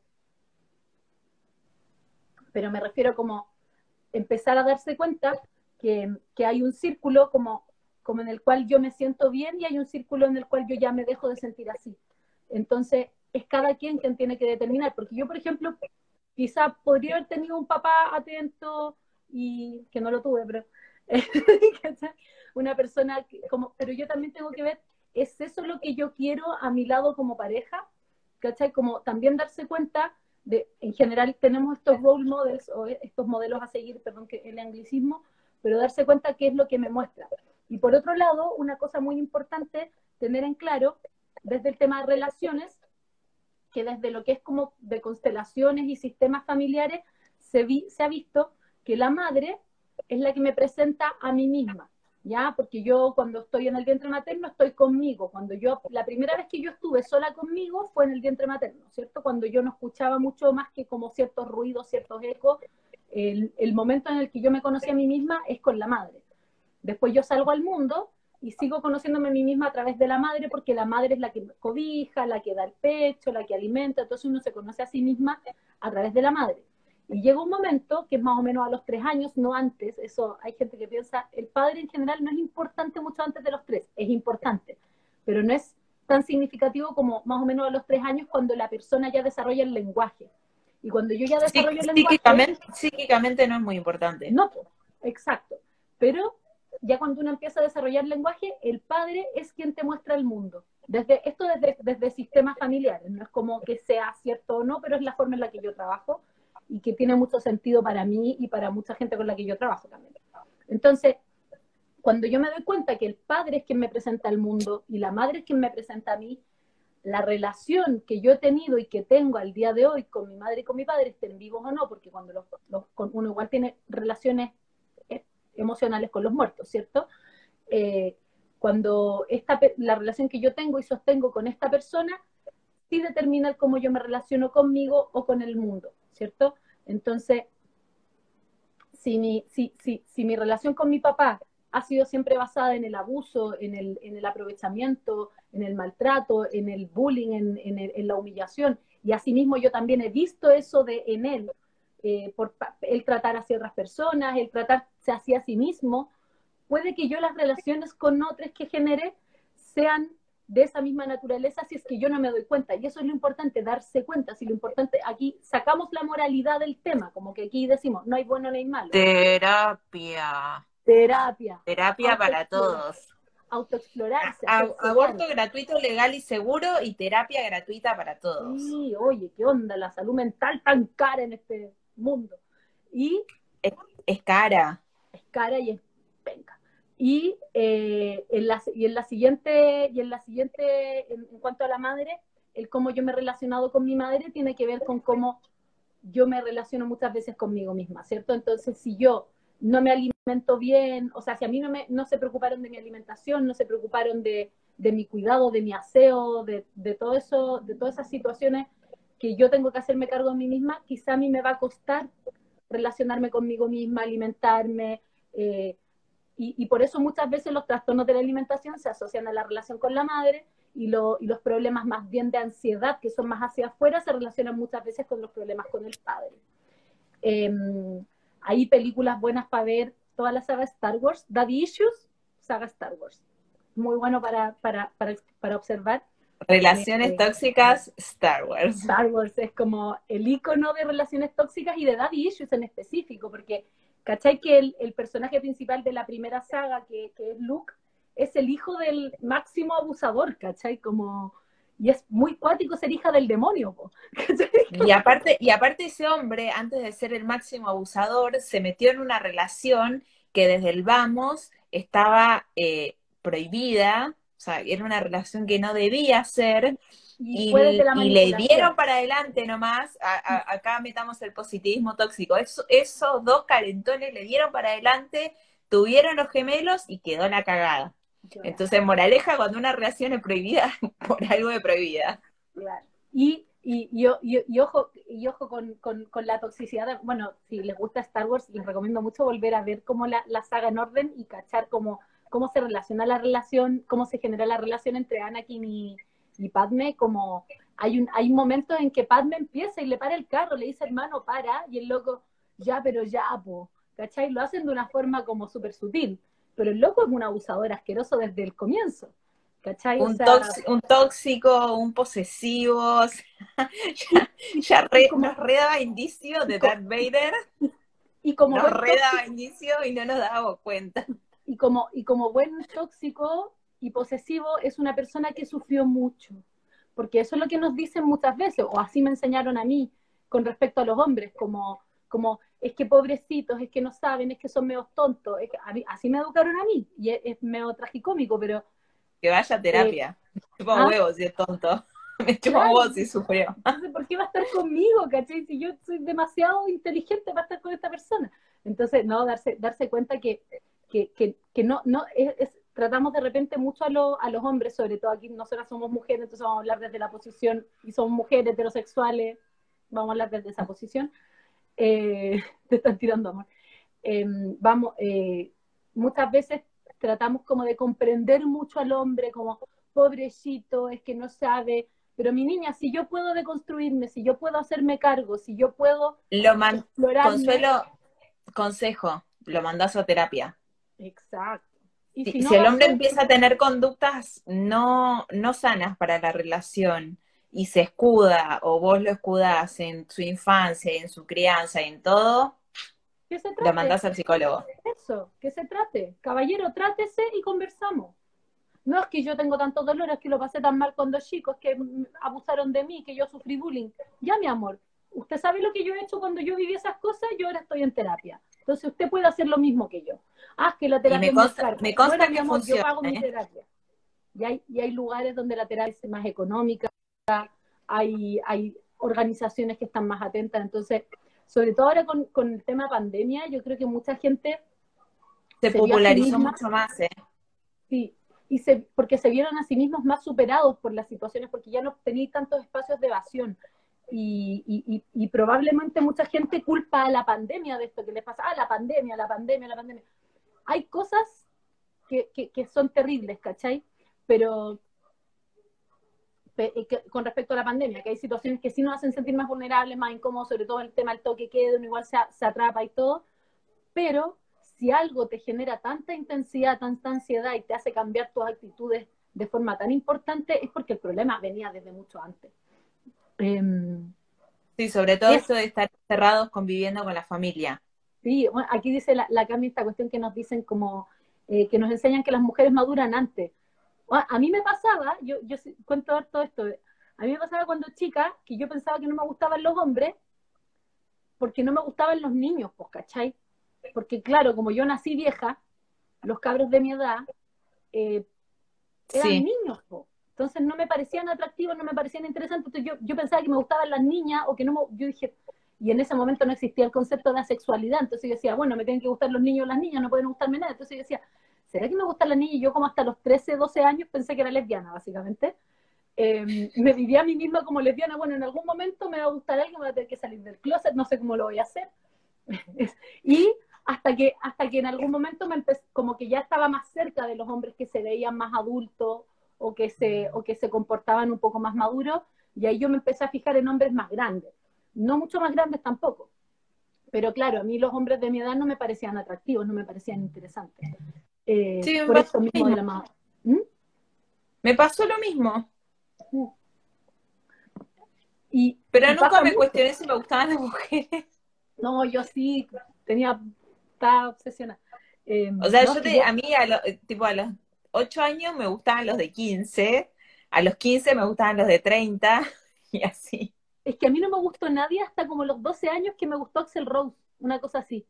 pero me refiero como empezar a darse cuenta que, hay un círculo como, como en el cual yo me siento bien y hay un círculo en el cual yo ya me dejo de sentir así. Entonces, es cada quien quien tiene que determinar, porque yo, por ejemplo, quizá podría haber tenido un papá atento y que no lo tuve, pero una persona como, pero yo también tengo que ver, ¿es eso lo que yo quiero a mi lado como pareja? ¿Cachai? Como también darse cuenta de, en general tenemos estos role models o estos modelos a seguir, perdón que el anglicismo, pero darse cuenta qué es lo que me muestra. Y por otro lado, una cosa muy importante, tener en claro, desde el tema de relaciones, que desde lo que es como de constelaciones y sistemas familiares, se, vi, se ha visto que la madre es la que me presenta a mí misma, ¿ya? Porque yo cuando estoy en el vientre materno estoy conmigo. Cuando yo, la primera vez que yo estuve sola conmigo fue en el vientre materno, ¿cierto? Cuando yo no escuchaba mucho más que como ciertos ruidos, ciertos ecos. El, el momento en el que yo me conocí a mí misma es con la madre. Después yo salgo al mundo y sigo conociéndome a mí misma a través de la madre porque la madre es la que cobija, la que da el pecho, la que alimenta, entonces uno se conoce a sí misma a través de la madre. Y llega un momento, que es más o menos a los tres años, no antes, eso hay gente que piensa, el padre en general no es importante mucho antes de los tres, es importante, pero no es tan significativo como más o menos a los tres años cuando la persona ya desarrolla el lenguaje. Y cuando yo ya desarrollo el lenguaje... Psíquicamente no es muy importante. No, exacto. Pero ya cuando uno empieza a desarrollar el lenguaje, el padre es quien te muestra el mundo. Desde, esto desde, desde sistemas familiares, no es como que sea cierto o no, pero es la forma en la que yo trabajo y que tiene mucho sentido para mí y para mucha gente con la que yo trabajo también. Entonces, cuando yo me doy cuenta que el padre es quien me presenta el mundo y la madre es quien me presenta a mí, la relación que yo he tenido y que tengo al día de hoy con mi madre y con mi padre, estén vivos o no, porque cuando los, uno igual tiene relaciones eh, emocionales con los muertos, ¿cierto? Eh, cuando esta, la relación que yo tengo y sostengo con esta persona, sí determina cómo yo me relaciono conmigo o con el mundo, ¿cierto? Entonces, si mi, si, si, si mi relación con mi papá ha sido siempre basada en el abuso, en el, en el aprovechamiento, en el maltrato, en el bullying, en, en, la humillación. Y asimismo yo también he visto eso de, en él, eh, por el tratar hacia otras personas, el tratarse hacia sí mismo. Puede que yo las relaciones con otros que genere sean de esa misma naturaleza si es que yo no me doy cuenta. Y eso es lo importante, darse cuenta. Si lo importante, aquí sacamos la moralidad del tema, como que aquí decimos, no hay bueno ni hay malo. Terapia. Terapia. Terapia para todos. Autoexplorarse. aborto gratuito, legal y seguro y terapia gratuita para todos. Sí, oye, ¿qué onda? La salud mental tan cara en este mundo. Y es, cara. Es cara y es penca. Y, eh, en la, y en la siguiente, y en la siguiente, en, cuanto a la madre, el cómo yo me he relacionado con mi madre tiene que ver con cómo yo me relaciono muchas veces conmigo misma, ¿cierto? Entonces, si yo no me alimento bien, o sea, si a mí no, me, no se preocuparon de mi alimentación, no se preocuparon de, de mi cuidado, de mi aseo, de, de, todo eso, de todas esas situaciones que yo tengo que hacerme cargo de mí misma, quizá a mí me va a costar relacionarme conmigo misma, alimentarme, eh, y, y, por eso muchas veces los trastornos de la alimentación se asocian a la relación con la madre y, lo, y los problemas más bien de ansiedad, que son más hacia afuera, se relacionan muchas veces con los problemas con el padre. Eh, hay películas buenas para ver, toda la saga Star Wars, Daddy Issues, saga Star Wars. Muy bueno para, para, para, para observar. Relaciones eh, tóxicas, Star Wars. Star Wars es como el icono de relaciones tóxicas y de Daddy Issues en específico, porque, ¿cachai? Que el, personaje principal de la primera saga, que, que, es Luke, es el hijo del máximo abusador, ¿cachai? Como y es muy cuático ser hija del demonio. Y aparte, y aparte ese hombre, antes de ser el máximo abusador, se metió en una relación que desde el vamos estaba eh, prohibida, o sea, era una relación que no debía ser, y, le dieron para adelante nomás, acá metamos el positivismo tóxico, esos dos calentones le dieron para adelante, tuvieron los gemelos y quedó la cagada. Entonces, moraleja, cuando una relación es prohibida, por algo de prohibida. Claro. Y, y, y, y ojo, y ojo con, con, con, la toxicidad. bueno, si les gusta Star Wars, les recomiendo mucho volver a ver cómo la, la saga en orden y cachar cómo, cómo se relaciona la relación, cómo se genera la relación entre Anakin y, y Padme, como hay un, hay momentos en que Padme empieza y le para el carro, le dice hermano, para, y el loco, ya, pero ya, po, ¿cachai? Lo hacen de una forma como súper sutil pero el loco es un abusador asqueroso desde el comienzo. ¿Cachai? Un, tóxico, un posesivo, ya, ya nos redaba indicios de Darth Vader. Y como nos redaba indicios y no nos dábamos cuenta. Y como, y como buen tóxico y posesivo es una persona que sufrió mucho, porque eso es lo que nos dicen muchas veces, o así me enseñaron a mí con respecto a los hombres, como, como es que pobrecitos, es que no saben, es que son medio tontos. así me educaron a mí, y es, medio tragicómico, pero... Que vaya a terapia. Eh, me chupa ¿ah? huevos si es tonto. Me chupa huevos si sufrió. Entonces, ¿por qué va a estar conmigo, cachai? Si yo soy demasiado inteligente para estar con esta persona. Entonces, no, darse, darse cuenta que, que, que, no, no es, tratamos de repente mucho a, a los hombres, sobre todo aquí nosotras somos mujeres, entonces vamos a hablar desde la posición, y somos mujeres heterosexuales, vamos a hablar desde esa posición eh, te están tirando amor. Em, vamos, eh, muchas veces tratamos como de comprender mucho al hombre, como pobrecito, es que no sabe, Pero mi niña, si yo puedo deconstruirme, si yo puedo hacerme cargo, si yo puedo lo Consuelo, consejo, lo mandas a terapia. Exacto. Y si, el hombre empieza a tener conductas no, no sanas para la relación y se escuda o vos lo escudás en su infancia en su crianza en todo, lo mandás al psicólogo. Eso, que se trate. Caballero, trátese y conversamos. No es que yo tengo tantos dolores, es que lo pasé tan mal cuando chicos, que abusaron de mí, que yo sufrí bullying. Ya, mi amor, usted sabe lo que yo he hecho cuando yo viví esas cosas, yo ahora estoy en terapia. Entonces usted puede hacer lo mismo que yo. Ah, que la terapia me consta, me consta que funciona, yo pago mi ¿eh? terapia. Y hay, y hay lugares donde la terapia es más económica, hay, hay organizaciones que están más atentas. Entonces, sobre todo ahora con, con el tema pandemia, yo creo que mucha gente se, popularizó mucho más, ¿eh? Sí, y se, porque se vieron a sí mismos más superados por las situaciones, porque ya no tenían tantos espacios de evasión. Y, probablemente mucha gente culpa a la pandemia de esto que les pasa, ah, la pandemia, la pandemia, la pandemia. Hay cosas que, que, son terribles, ¿cachai? Pero con respecto a la pandemia, que hay situaciones que sí nos hacen sentir más vulnerables, más incómodos, sobre todo el tema del toque queda, uno igual se, se atrapa y todo, pero si algo te genera tanta intensidad, tanta ansiedad y te hace cambiar tus actitudes de forma tan importante, es porque el problema venía desde mucho antes. Em, sí, sobre todo eso de estar cerrados conviviendo con la familia. Sí, aquí dice la, la Cami esta cuestión que nos dicen como eh, que nos enseñan que las mujeres maduran antes. a mí me pasaba, yo, yo cuento todo esto, a mí me pasaba cuando chica que yo pensaba que no me gustaban los hombres porque no me gustaban los niños, pues, ¿cachai? porque claro, como yo nací vieja, los cabros de mi edad eh, eran niños, entonces no me parecían atractivos, no me parecían interesantes, entonces yo, pensaba que me gustaban las niñas o que no me, yo dije, y en ese momento no existía el concepto de asexualidad, entonces yo decía, bueno, me tienen que gustar los niños o las niñas, no pueden gustarme nada, entonces yo decía, ¿será que me gustan las niñas? Y yo como hasta los 13, 12 años pensé que era lesbiana, básicamente. Em, me vivía a mí misma como lesbiana, bueno, en algún momento me va a gustar alguien, me va a tener que salir del closet, no sé cómo lo voy a hacer. y hasta que, hasta que en algún momento me como que ya estaba más cerca de los hombres que se veían más adultos o que se, o que se comportaban un poco más maduros, y ahí yo me empecé a fijar en hombres más grandes, no mucho más grandes tampoco, pero claro, a mí los hombres de mi edad no me parecían atractivos, no me parecían interesantes. Eh, sí, por eso mismo de la ¿Mm? Me pasó lo mismo. Y, pero nunca me cuestioné si me gustaban las mujeres. No, yo sí, tenía estaba obsesionada. Em, o sea, yo te, a mí, a, tipo, a los 8 años me gustaban los de 15, a los 15 me gustaban los de 30, y así. Es que a mí no me gustó nadie hasta como los 12 años que me gustó Axel Rose, una cosa así.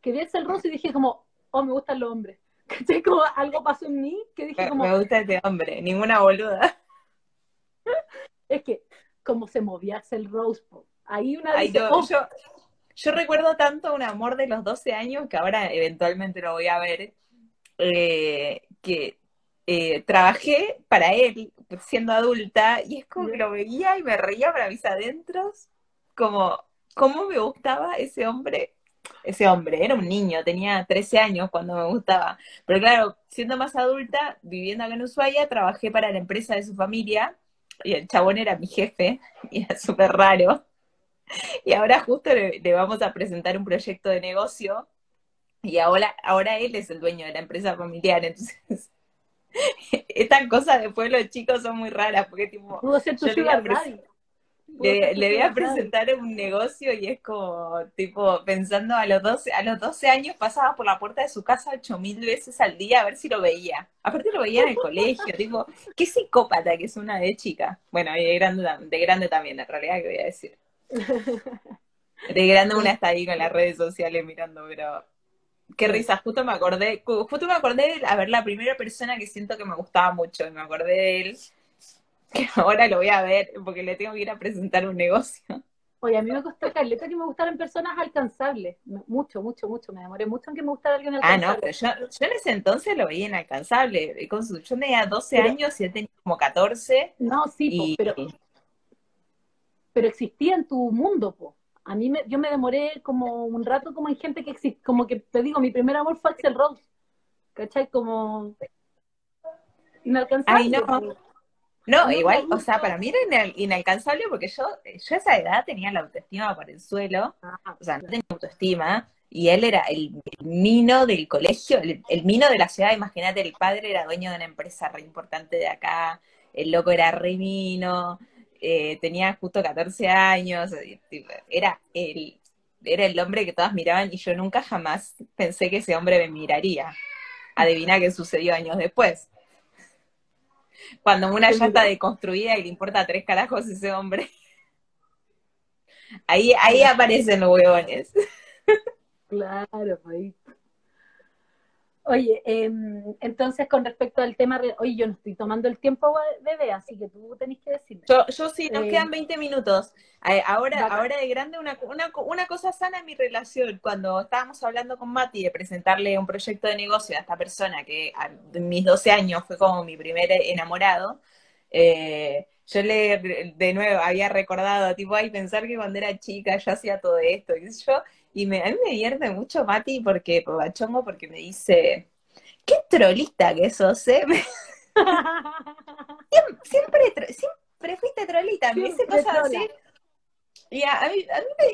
Que vi Axel Rose y dije como, oh, me gustan los hombres. ¿Cachai? Como algo pasó en mí que dije como... Me gusta este hombre, ninguna boluda. es que, como se movía Axel Rose, ahí una Ay, oh". yo, yo recuerdo tanto un amor de los 12 años, que ahora eventualmente lo voy a ver, eh, que eh, trabajé para él siendo adulta y es como que lo veía y me reía para mis adentros, como cómo me gustaba ese hombre. Ese hombre, era un niño, tenía 13 años cuando me gustaba. Pero claro, siendo más adulta, viviendo acá en Ushuaia, trabajé para la empresa de su familia y el chabón era mi jefe y era súper raro. Y ahora justo le, vamos a presentar un proyecto de negocio y ahora, ahora él es el dueño de la empresa familiar, entonces estas cosas después los chicos son muy raras porque tipo le, le, voy a presentar un negocio y es como tipo pensando a los 12 a los 12 años pasaba por la puerta de su casa ocho mil veces al día a ver si lo veía. Aparte lo veía en el colegio tipo qué psicópata que es una de chica. Bueno y de grande de grande también en realidad que voy a decir. De grande una está ahí con las redes sociales mirando, pero qué risa, justo me acordé, justo me acordé de, a ver, la primera persona que siento que me gustaba mucho, y me acordé de él, que ahora lo voy a ver, porque le tengo que ir a presentar un negocio. Oye, a mí me costó Carleta que me gustaran personas alcanzables, mucho, mucho, mucho, me demoré mucho en que me gustara alguien alcanzable. Ah, no, pero yo, yo en ese entonces lo veía inalcanzable, yo tenía 12 años y él tenía como 14. No, sí, pero pero existía en tu mundo, po. A mí me, yo me demoré como un rato como en gente que existe, como que te digo, mi primer amor fue Axel Rose, ¿cachai? Como inalcanzable. Ay, no. No, igual, o sea, para mí era inalcanzable porque yo, yo a esa edad tenía la autoestima por el suelo, ah, o sea, no tenía autoestima, y él era el, mino del colegio, el, mino de la ciudad, imagínate, el padre era dueño de una empresa re importante de acá, el loco era re mino, eh, tenía justo 14 años, era el, era el hombre que todas miraban y yo nunca jamás pensé que ese hombre me miraría. Adivina qué sucedió años después. Cuando una ya está deconstruida y le importa tres carajos ese hombre. Ahí, ahí aparecen los huevones. Claro, ahí Oye, em, entonces con respecto al tema, oye, yo no estoy tomando el tiempo, bebé, así que tú tenés que decirme. Yo, yo sí, nos eh, quedan 20 minutos. Ahora, ahora de grande, una, una, una, cosa sana en mi relación, cuando estábamos hablando con Mati de presentarle un proyecto de negocio a esta persona que a mis 12 años fue como mi primer enamorado, eh, yo le, de nuevo, había recordado, tipo, ay, pensar que cuando era chica yo hacía todo esto, y yo, y me, a mí me divierte mucho Mati porque, Chongo, porque me dice, qué trolista que sos, ¿eh? siempre, siempre, fuiste trolita, me dice cosas así. Y a, mí,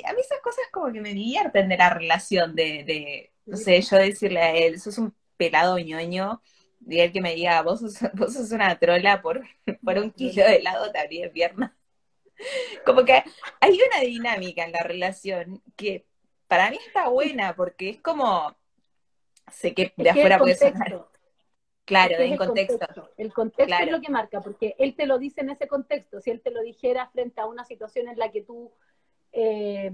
a, mí, esas cosas como que me divierten de la relación, de, de no sé, yo decirle a él, sos un pelado ñoño, y él que me diga, vos sos, vos sos una trola por, por un kilo de helado, te abrí de pierna. Como que hay una dinámica en la relación que para mí está buena porque es como, sé que de afuera puede sonar. Claro, en contexto. El contexto es lo que marca, porque él te lo dice en ese contexto. Si él te lo dijera frente a una situación en la que tú eh,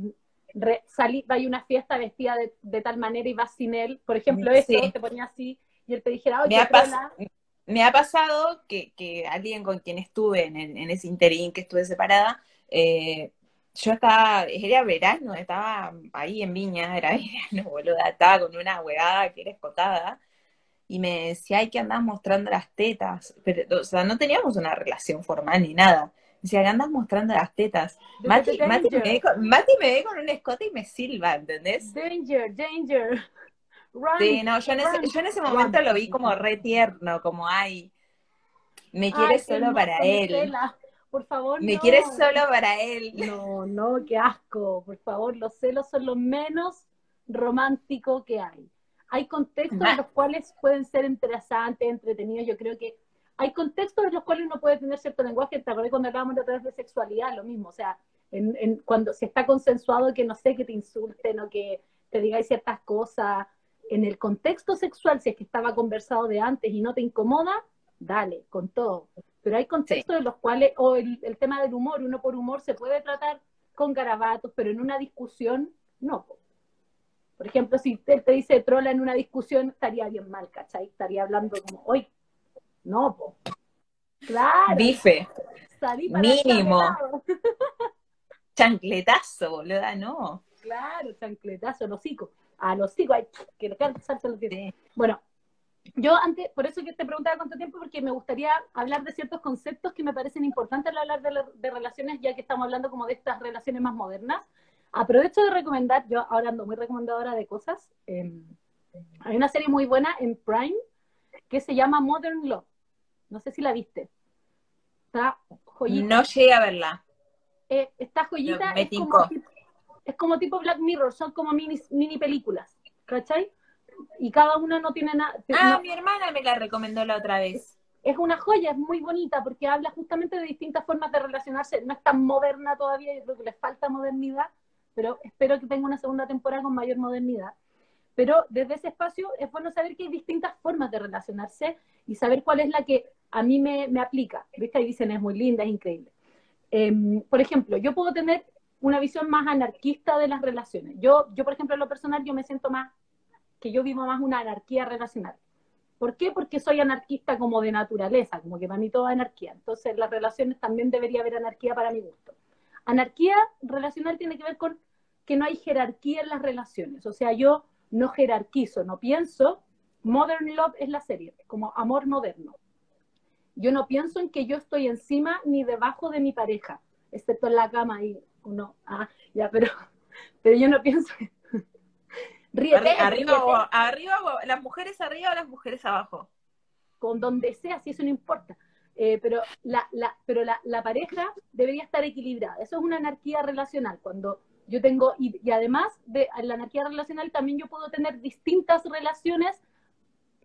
salí, vas a una fiesta vestida de, tal manera y vas sin él, por ejemplo, eso, te ponía así, y él te dijera, oye, me me ha pasado que, que, alguien con quien estuve en, en, ese interín que estuve separada, eh, yo estaba, era verano, estaba ahí en Viña, era verano, boluda, estaba con una huevada que era escotada, y me decía, ay, que andás mostrando las tetas, pero, o sea, no teníamos una relación formal ni nada. Decía, que andas mostrando las tetas. Mati, Mati, me ve con, Mati, me ve con, un escote y me silba, ¿entendés? Danger, danger. sí, no, yo en ese, yo en ese momento lo vi como re tierno, como, ay, me quiere solo para él por favor. Me quieres solo para él. No, no, qué asco, por favor, los celos son lo menos romántico que hay. Hay contextos en los cuales pueden ser interesantes, entretenidos, yo creo que hay contextos en los cuales uno puede tener cierto lenguaje, te acordé cuando hablábamos de través de sexualidad, lo mismo, o sea, en, cuando se está consensuado que no sé, que te insulten o que te digáis ciertas cosas, en el contexto sexual, si es que estaba conversado de antes y no te incomoda, dale, con todo. Pero hay contextos en los cuales, o el, tema del humor, uno por humor se puede tratar con garabatos, pero en una discusión, no. Por ejemplo, si él te dice trola en una discusión, estaría bien mal, ¿cachai? Estaría hablando como, hoy, no, po. Claro. Bife. Mínimo. Chancletazo, boluda, no. Claro, chancletazo, los hocico. A los hocico, hay que salsa los dientes. Bueno, yo antes, por eso que te preguntaba cuánto tiempo, porque me gustaría hablar de ciertos conceptos que me parecen importantes al hablar de, relaciones, ya que estamos hablando como de estas relaciones más modernas. Aprovecho de recomendar, yo ahora ando muy recomendadora de cosas. Em, hay una serie muy buena en Prime que se llama Modern Love. No sé si la viste. Está joyita. No llegué a verla. Eh, esta joyita es, como, es como tipo Black Mirror, son como mini, mini películas. ¿Cachai? Y cada una no tiene nada. Ah, mi hermana me la recomendó la otra vez. Es una joya, es muy bonita porque habla justamente de distintas formas de relacionarse. No es tan moderna todavía, yo creo que le falta modernidad, pero espero que tenga una segunda temporada con mayor modernidad. Pero desde ese espacio es bueno saber que hay distintas formas de relacionarse y saber cuál es la que a mí me, me aplica. ¿Viste? Ahí dicen es muy linda, es increíble. Em, por ejemplo, yo puedo tener una visión más anarquista de las relaciones. Yo, yo, por ejemplo, en lo personal, yo me siento más que yo vivo más una anarquía relacional. ¿Por qué? Porque soy anarquista como de naturaleza, como que para mí todo es anarquía. Entonces, las relaciones también debería haber anarquía para mi gusto. Anarquía relacional tiene que ver con que no hay jerarquía en las relaciones. O sea, yo no jerarquizo, no pienso. Modern Love es la serie, como amor moderno. Yo no pienso en que yo estoy encima ni debajo de mi pareja, excepto en la cama y uno, ah, ya, pero, pero yo no pienso, arriba, arriba, las mujeres arriba o las mujeres abajo. Con donde sea, si eso no importa. Eh, pero la, la pero la, la, pareja debería estar equilibrada. Eso es una anarquía relacional. Cuando yo tengo, y, y además de la anarquía relacional, también yo puedo tener distintas relaciones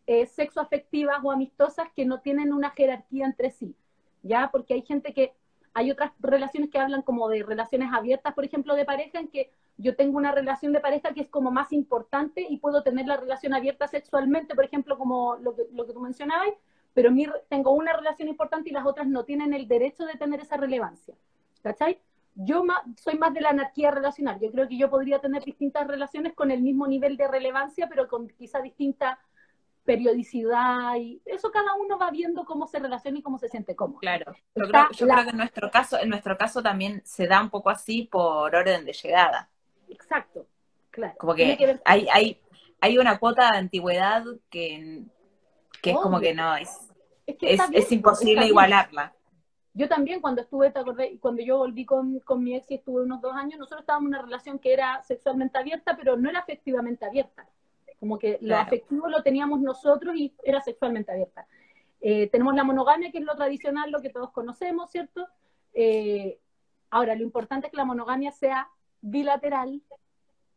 eh, sexoafectivas o amistosas que no tienen una jerarquía entre sí, ¿ya? Porque hay gente que, hay otras relaciones que hablan como de relaciones abiertas, por ejemplo, de pareja, en que yo tengo una relación de pareja que es como más importante y puedo tener la relación abierta sexualmente, por ejemplo, como lo que, lo que tú mencionabas, pero mi, tengo una relación importante y las otras no tienen el derecho de tener esa relevancia. ¿Cachai? Yo soy más de la anarquía relacional. Yo creo que yo podría tener distintas relaciones con el mismo nivel de relevancia, pero con quizá distinta periodicidad y eso cada uno va viendo cómo se relaciona y cómo se siente cómodo. Claro, yo, creo, creo, que en nuestro caso, en nuestro caso también se da un poco así por orden de llegada. Exacto, claro. Como que, hay, hay, hay una cuota de antigüedad que, que es como que no, es, es, imposible igualarla. Yo también cuando estuve, cuando yo volví con, con, mi ex y estuve unos dos años, nosotros estábamos en una relación que era sexualmente abierta, pero no era afectivamente abierta. Como que lo afectivo lo teníamos nosotros y era sexualmente abierta. Eh, tenemos la monogamia, que es lo tradicional, lo que todos conocemos, ¿cierto? Eh, ahora, lo importante es que la monogamia sea bilateral,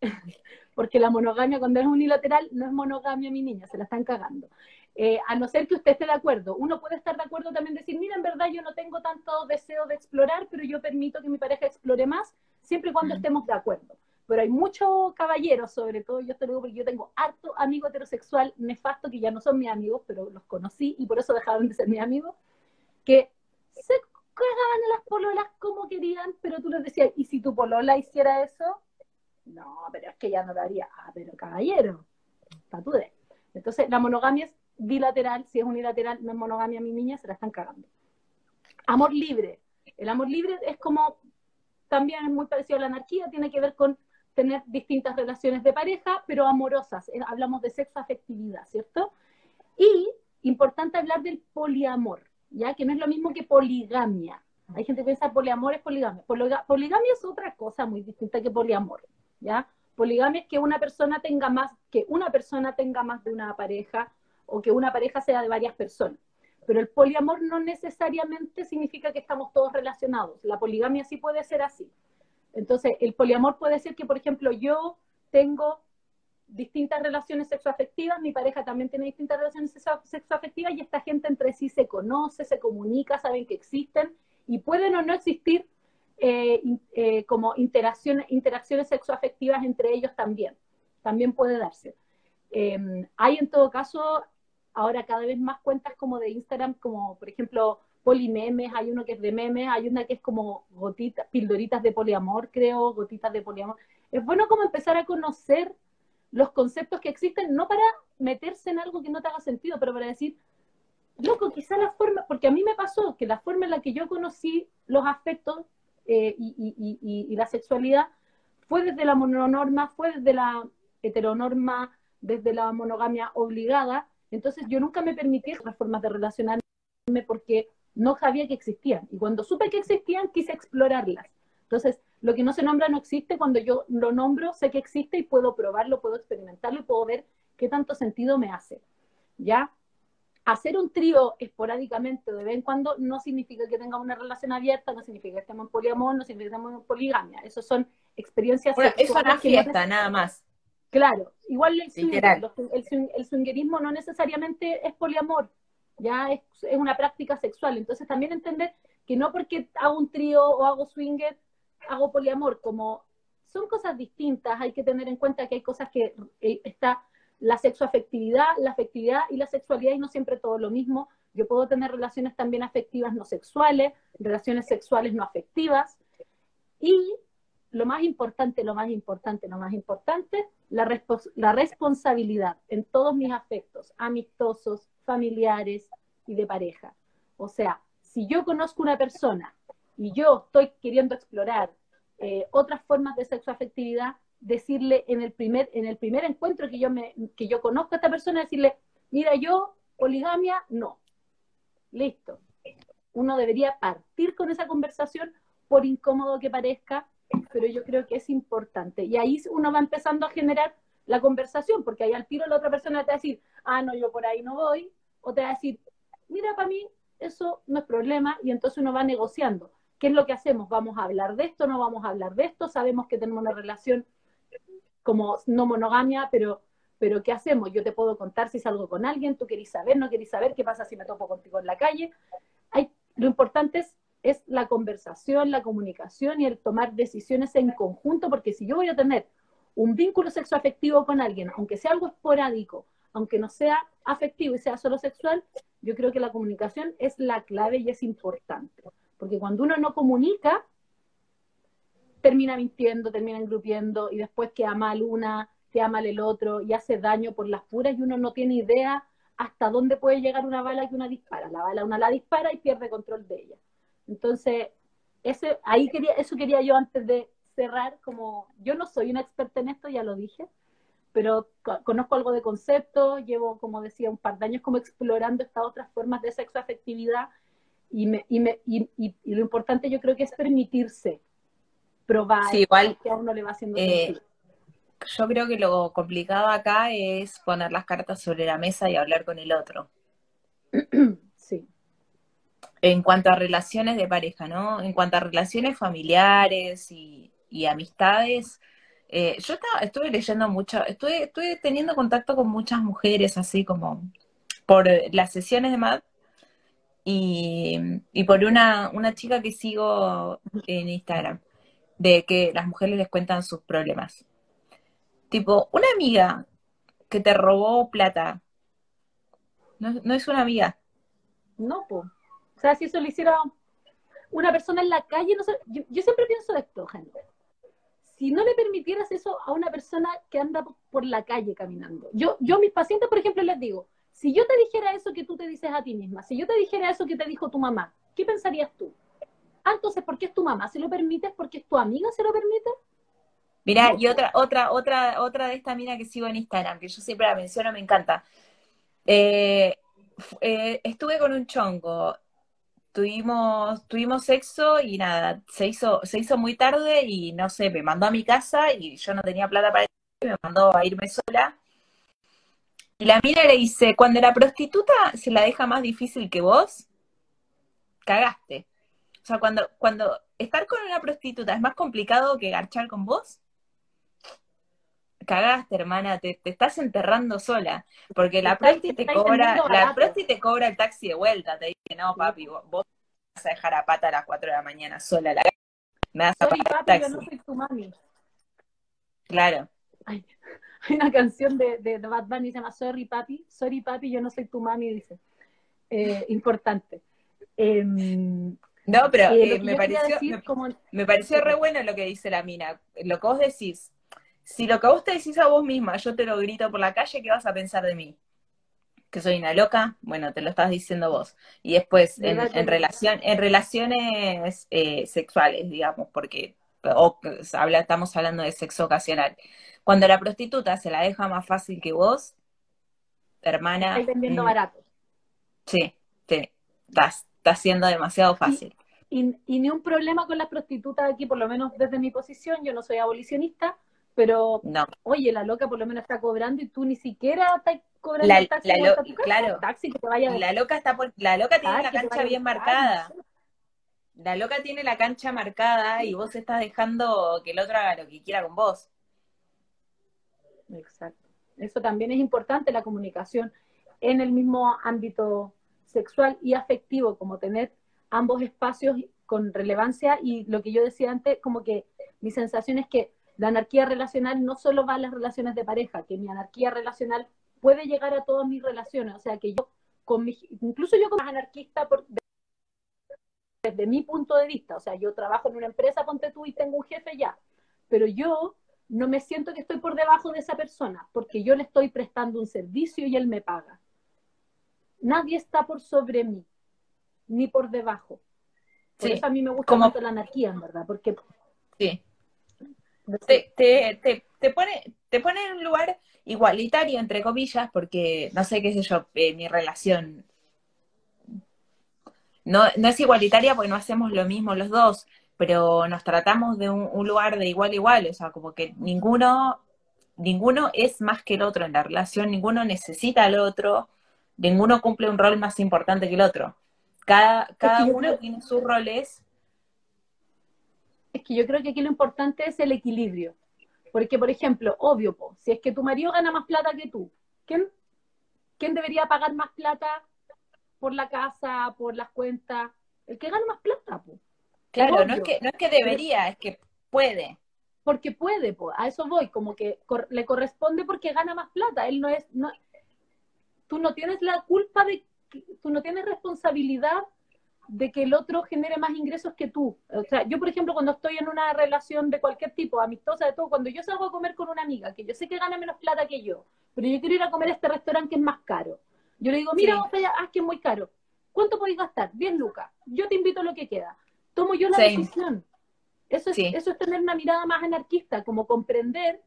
porque la monogamia cuando es unilateral no es monogamia, mi niña, se la están cagando. Eh, a no ser que usted esté de acuerdo. Uno puede estar de acuerdo también decir, mira, en verdad yo no tengo tanto deseo de explorar, pero yo permito que mi pareja explore más, siempre y cuando estemos de acuerdo. Pero hay muchos caballeros, sobre todo yo te lo digo porque yo tengo harto amigo heterosexual nefasto que ya no son mis amigos, pero los conocí y por eso dejaron de ser mis amigos, que cagaban las pololas como querían, pero tú les decías, ¿y si tu polola hiciera eso? No, pero es que ya no lo haría. Ah, pero caballero, patude. Entonces, la monogamia es bilateral, si es unilateral, no es monogamia, mi niña, se la están cagando. Amor libre. El amor libre es como, también es muy parecido a la anarquía, tiene que ver con tener distintas relaciones de pareja, pero amorosas. Eh, hablamos de sexo afectividad, ¿cierto? Y importante hablar del poliamor. ¿Ya? Que no es lo mismo que poligamia. Hay gente que piensa poliamor es poligamia. Poligamia es otra cosa muy distinta que poliamor, ¿ya? Poligamia es que una persona tenga más, que una persona tenga más de una pareja o que una pareja sea de varias personas. Pero el poliamor no necesariamente significa que estamos todos relacionados. La poligamia sí puede ser así. Entonces, el poliamor puede ser que, por ejemplo, yo tengo distintas relaciones sexoafectivas, mi pareja también tiene distintas relaciones sexoafectivas y esta gente entre sí se conoce, se comunica, saben que existen y pueden o no existir eh, eh, como interacciones, interacciones sexoafectivas entre ellos también. También puede darse. Em, hay en todo caso ahora cada vez más cuentas como de Instagram, como por ejemplo polimemes, hay uno que es de memes, hay una que es como gotitas, pildoritas de poliamor, creo, gotitas de poliamor. Es bueno como empezar a conocer los conceptos que existen, no para meterse en algo que no te haga sentido, pero para decir, loco, quizá la forma, porque a mí me pasó que la forma en la que yo conocí los afectos eh, y, la sexualidad fue desde la mononorma, fue desde la heteronorma, desde la monogamia obligada, entonces yo nunca me permití otras formas de relacionarme porque no sabía que existían. Y cuando supe que existían, quise explorarlas. Entonces, lo que no se nombra no existe, cuando yo lo nombro, sé que existe y puedo probarlo, puedo experimentarlo y puedo ver qué tanto sentido me hace. ¿Ya? Hacer un trío esporádicamente de vez en cuando no significa que tenga una relación abierta, no significa que estemos en poliamor, no significa que estemos en poligamia. Eso son experiencias bueno, Es una fiesta, nada más. Claro, igual el, el, el swingerismo no necesariamente es poliamor, ya es, es, una práctica sexual. Entonces también entender que no porque hago un trío o hago swinger hago poliamor, como son cosas distintas, hay que tener en cuenta que hay cosas que eh, está la sexoafectividad, la afectividad y la sexualidad y no siempre todo lo mismo. Yo puedo tener relaciones también afectivas no sexuales, relaciones sexuales no afectivas y lo más importante, lo más importante, lo más importante, la, la responsabilidad en todos mis aspectos, amistosos, familiares y de pareja. O sea, si yo conozco una persona y yo estoy queriendo explorar eh, otras formas de sexoafectividad, decirle en el primer, en el primer encuentro que yo me, que yo conozco a esta persona, decirle, mira, yo, poligamia, no. Listo. Uno debería partir con esa conversación, por incómodo que parezca, pero yo creo que es importante. Y ahí uno va empezando a generar la conversación, porque ahí al tiro la otra persona te va a decir, ah, no, yo por ahí no voy, o te va a decir, mira, para mí eso no es problema y entonces uno va negociando. ¿Qué es lo que hacemos? ¿Vamos a hablar de esto? ¿No vamos a hablar de esto? Sabemos que tenemos una relación como no monogamia, pero, pero ¿qué hacemos? Yo te puedo contar si salgo con alguien, tú querés saber, no querés saber qué pasa si me topo contigo en la calle. Lo importante es, es la conversación, la comunicación y el tomar decisiones en conjunto, porque si yo voy a tener un vínculo sexoafectivo con alguien, aunque sea algo esporádico, aunque no sea afectivo y sea solo sexual, yo creo que la comunicación es la clave y es importante. Porque cuando uno no comunica, termina mintiendo, termina engrupiendo y después queda mal una, queda mal el otro y hace daño por las puras y uno no tiene idea hasta dónde puede llegar una bala que una dispara. La bala una la dispara y pierde control de ella. Entonces, ese, ahí quería, eso quería yo antes de cerrar, como yo no soy una experta en esto, ya lo dije, pero conozco algo de concepto, llevo, como decía, un par de años como explorando estas otras formas de sexoafectividad y, me, y, me, y, y, lo importante yo creo que es permitirse probar igual, que a uno le va haciendo eh, Yo creo que lo complicado acá es poner las cartas sobre la mesa y hablar con el otro. sí. En cuanto a relaciones de pareja, ¿no? En cuanto a relaciones familiares y, y amistades, eh, yo estaba, estuve leyendo mucho, estuve, estuve teniendo contacto con muchas mujeres, así como por las sesiones de MAD y, y por una, una chica que sigo en Instagram, de que las mujeres les cuentan sus problemas. Tipo, una amiga que te robó plata, no, no es una amiga. No, pues. O sea, si eso lo hiciera una persona en la calle, no sé, yo, yo siempre pienso esto, gente si no le permitieras eso a una persona que anda por la calle caminando. Yo, yo mis pacientes, por ejemplo, les digo, si yo te dijera eso que tú te dices a ti misma, si yo te dijera eso que te dijo tu mamá, ¿qué pensarías tú? Ah, entonces, ¿por qué es tu mamá? ¿Se lo permites porque es tu amiga se lo permite? Mira, y otra, otra, otra, otra de esta mina que sigo en Instagram, que yo siempre la menciono, me encanta. Eh, eh, estuve con un chongo tuvimos, tuvimos sexo y nada, se hizo, se hizo muy tarde y no sé, me mandó a mi casa y yo no tenía plata para ir, me mandó a irme sola. Y la mina le dice, cuando la prostituta se la deja más difícil que vos, cagaste. O sea, cuando, cuando estar con una prostituta es más complicado que garchar con vos, cagaste, hermana, te, estás enterrando sola, porque la prosti te cobra, la prosti te cobra el taxi de vuelta, te dice, no, papi, vos, vas a dejar a pata a las 4 de la mañana sola, la me das a papi, yo no soy tu mami. Claro. Hay una canción de, de, Bad Bunny que se llama Sorry Papi, Sorry Papi, yo no soy tu mami, dice. Eh, importante. Em, no, pero eh, me, pareció, me, me, pareció re bueno lo que dice la mina. Lo que vos decís, si lo que vos te decís a vos misma, yo te lo grito por la calle, ¿qué vas a pensar de mí? ¿Que soy una loca? Bueno, te lo estás diciendo vos. Y después, en, relación, en relaciones eh, sexuales, digamos, porque o, habla, estamos hablando de sexo ocasional. Cuando la prostituta se la deja más fácil que vos, hermana. Estás vendiendo mm, barato. Sí, sí. Estás, está siendo demasiado fácil. Y, y, ni un problema con las prostitutas aquí, por lo menos desde mi posición, yo no soy abolicionista, pero, no. oye, la loca por lo menos está cobrando y tú ni siquiera estás cobrando el taxi. La claro, taxi que te vaya la loca está la loca tiene la cancha bien marcada. La loca tiene la cancha marcada y vos estás dejando que el otro haga lo que quiera con vos. Exacto. Eso también es importante, la comunicación en el mismo ámbito sexual y afectivo, como tener ambos espacios con relevancia y lo que yo decía antes, como que mi sensación es que la anarquía relacional no solo va a las relaciones de pareja, que mi anarquía relacional puede llegar a todas mis relaciones, o sea que yo, con mi, incluso yo como anarquista por, desde mi punto de vista, o sea, yo trabajo en una empresa, ponte tú y tengo un jefe ya, pero yo no me siento que estoy por debajo de esa persona, porque yo le estoy prestando un servicio y él me paga. Nadie está por sobre mí, ni por debajo. Por eso a mí me gusta como... la anarquía, en verdad, porque sí te, te, te, pone, te pone en un lugar igualitario, entre comillas, porque, no sé qué sé yo, eh, mi relación no, no es igualitaria porque no hacemos lo mismo los dos, pero nos tratamos de un, lugar de igual a igual, o sea, como que ninguno, ninguno es más que el otro en la relación, ninguno necesita al otro, ninguno cumple un rol más importante que el otro. cada, cada uno tiene sus roles. Es que yo creo que aquí lo importante es el equilibrio. Porque, por ejemplo, obvio, si es que tu marido gana más plata que tú, ¿quién, ¿quién debería pagar más plata por la casa, por las cuentas? El que gana más plata, po. Claro, no es, que, no es que debería, es que puede. Porque puede, po. a eso voy, como que le corresponde porque gana más plata. Él no es, no, tú no tienes la culpa de, tú no tienes responsabilidad de que el otro genere más ingresos que tú. O sea, yo, por ejemplo, cuando estoy en una relación de cualquier tipo, amistosa, de todo, cuando yo salgo a comer con una amiga, que yo sé que gana menos plata que yo, pero yo quiero ir a comer a este restaurante que es más caro. Yo le digo, mira, allá, ah, que es muy caro. ¿Cuánto podéis gastar? 10 lucas. Yo te invito a lo que queda. Tomo yo la decisión. Eso es, eso es tener una mirada más anarquista, como comprender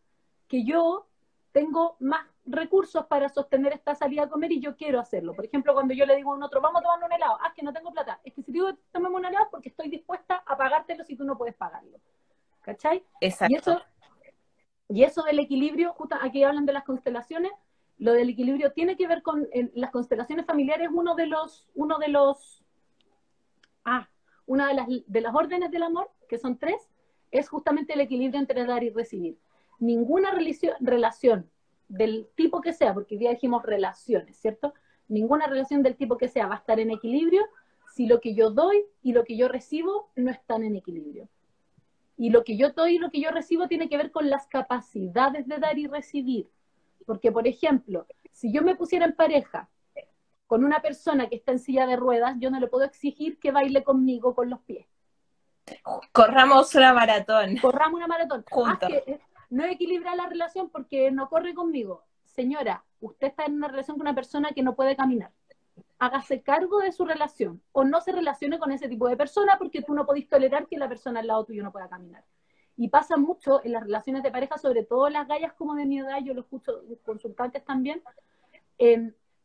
que yo tengo más recursos para sostener esta salida a comer y yo quiero hacerlo. Por ejemplo, cuando yo le digo a un otro, vamos a tomar un helado, ah, que no tengo plata. Es que si digo, tomemos un helado porque estoy dispuesta a pagártelo si tú no puedes pagarlo. ¿Cachai? Exacto. Y eso, y eso del equilibrio, justo aquí hablan de las constelaciones, lo del equilibrio tiene que ver con las constelaciones familiares, uno de los, uno de los, ah, una de las, de las órdenes del amor, que son tres, es justamente el equilibrio entre dar y recibir. Ninguna relación del tipo que sea, porque ya dijimos relaciones, ¿cierto? Ninguna relación del tipo que sea va a estar en equilibrio si lo que yo doy y lo que yo recibo no están en equilibrio. Y lo que yo doy y lo que yo recibo tiene que ver con las capacidades de dar y recibir. Porque, por ejemplo, si yo me pusiera en pareja con una persona que está en silla de ruedas, yo no le puedo exigir que baile conmigo con los pies. Corramos una maratón. Corramos una maratón. Juntos no equilibra la relación porque no corre conmigo. Señora, usted está en una relación con una persona que no puede caminar. Hágase cargo de su relación o no se relacione con ese tipo de persona porque tú no podés tolerar que la persona al lado tuyo no pueda caminar. Y pasa mucho en las relaciones de pareja, sobre todo las gallas como de mi edad, yo lo escucho consultantes también,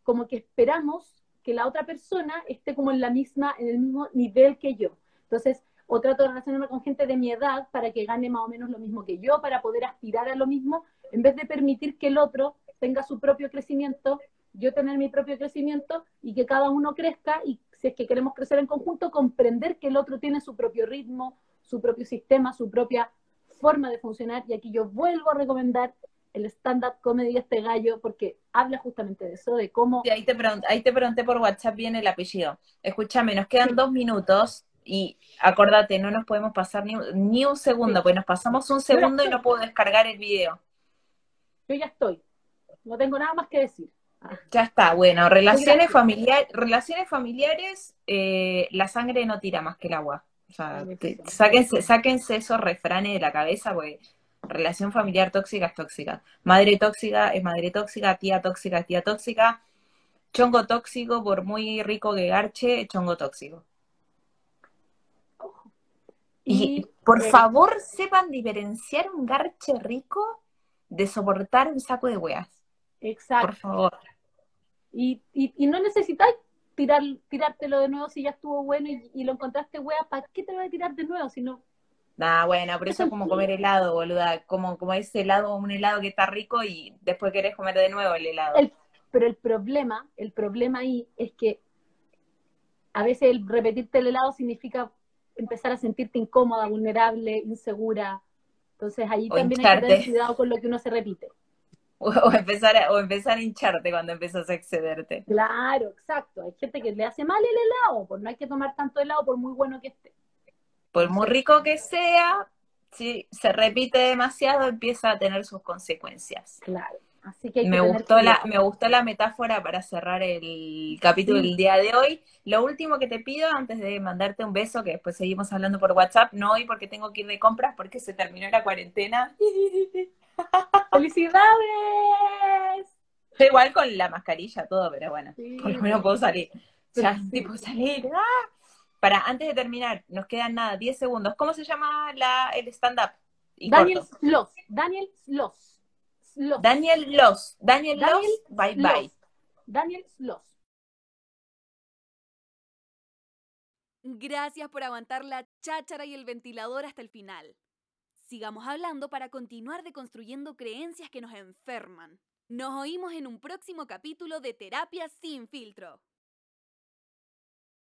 como que esperamos que la otra persona esté como en la misma, en el mismo nivel que yo. Entonces, o trato de relacionarme con gente de mi edad para que gane más o menos lo mismo que yo, para poder aspirar a lo mismo, en vez de permitir que el otro tenga su propio crecimiento, yo tener mi propio crecimiento y que cada uno crezca y si es que queremos crecer en conjunto, comprender que el otro tiene su propio ritmo, su propio sistema, su propia forma de funcionar. Y aquí yo vuelvo a recomendar el stand-up comedy este gallo porque habla justamente de eso, de cómo... ahí, te ahí te pregunté por WhatsApp bien el apellido. Escúchame, nos quedan dos minutos y acordate, no nos podemos pasar ni, ni un segundo, porque nos pasamos un segundo y no puedo descargar el video. Yo ya estoy, no tengo nada más que decir. Ah. Ya está, bueno, relaciones, familiares relaciones familiares, eh, la sangre no tira más que el agua. O sea, sáquense, sáquense esos refranes de la cabeza, porque relación familiar tóxica es tóxica. Madre tóxica es madre tóxica, tía tóxica es tía tóxica. Chongo tóxico, por muy rico que garche, chongo tóxico. Y, por favor sepan diferenciar un garche rico de soportar un saco de weas. Exacto. Por favor. Y, y, no necesitáis tirar, tirártelo de nuevo si ya estuvo bueno y, lo encontraste wea, ¿para qué te lo voy a tirar de nuevo si no? Nah, bueno, pero eso es como comer helado, boluda. Como, como ese helado, un helado que está rico y después querés comer de nuevo el helado. pero el problema, el problema ahí es que a veces el repetirte el helado significa empezar a sentirte incómoda, vulnerable, insegura. Entonces ahí también hay que tener cuidado con lo que uno se repite. O, empezar a, o empezar a hincharte cuando empiezas a excederte. Claro, exacto. Hay gente que le hace mal el helado, pues no hay que tomar tanto helado por muy bueno que esté. Por muy rico que sea, si se repite demasiado empieza a tener sus consecuencias. Claro me, gustó la, me gustó la metáfora para cerrar el capítulo del día de hoy. Lo último que te pido antes de mandarte un beso, que después seguimos hablando por WhatsApp, no hoy porque tengo que ir de compras porque se terminó la cuarentena. ¡Felicidades! igual con la mascarilla, todo, pero bueno, por lo menos puedo salir. Ya, tipo salir. ¡Ah! Para, antes de terminar, nos quedan nada, 10 segundos. ¿Cómo se llama la, el stand-up? Daniel Sloss. Daniel Sloss. Daniel Loss. Daniel, Loss, bye bye. Daniel Loss. Gracias por aguantar la cháchara y el ventilador hasta el final. Sigamos hablando para continuar deconstruyendo creencias que nos enferman. Nos oímos en un próximo capítulo de Terapia sin filtro.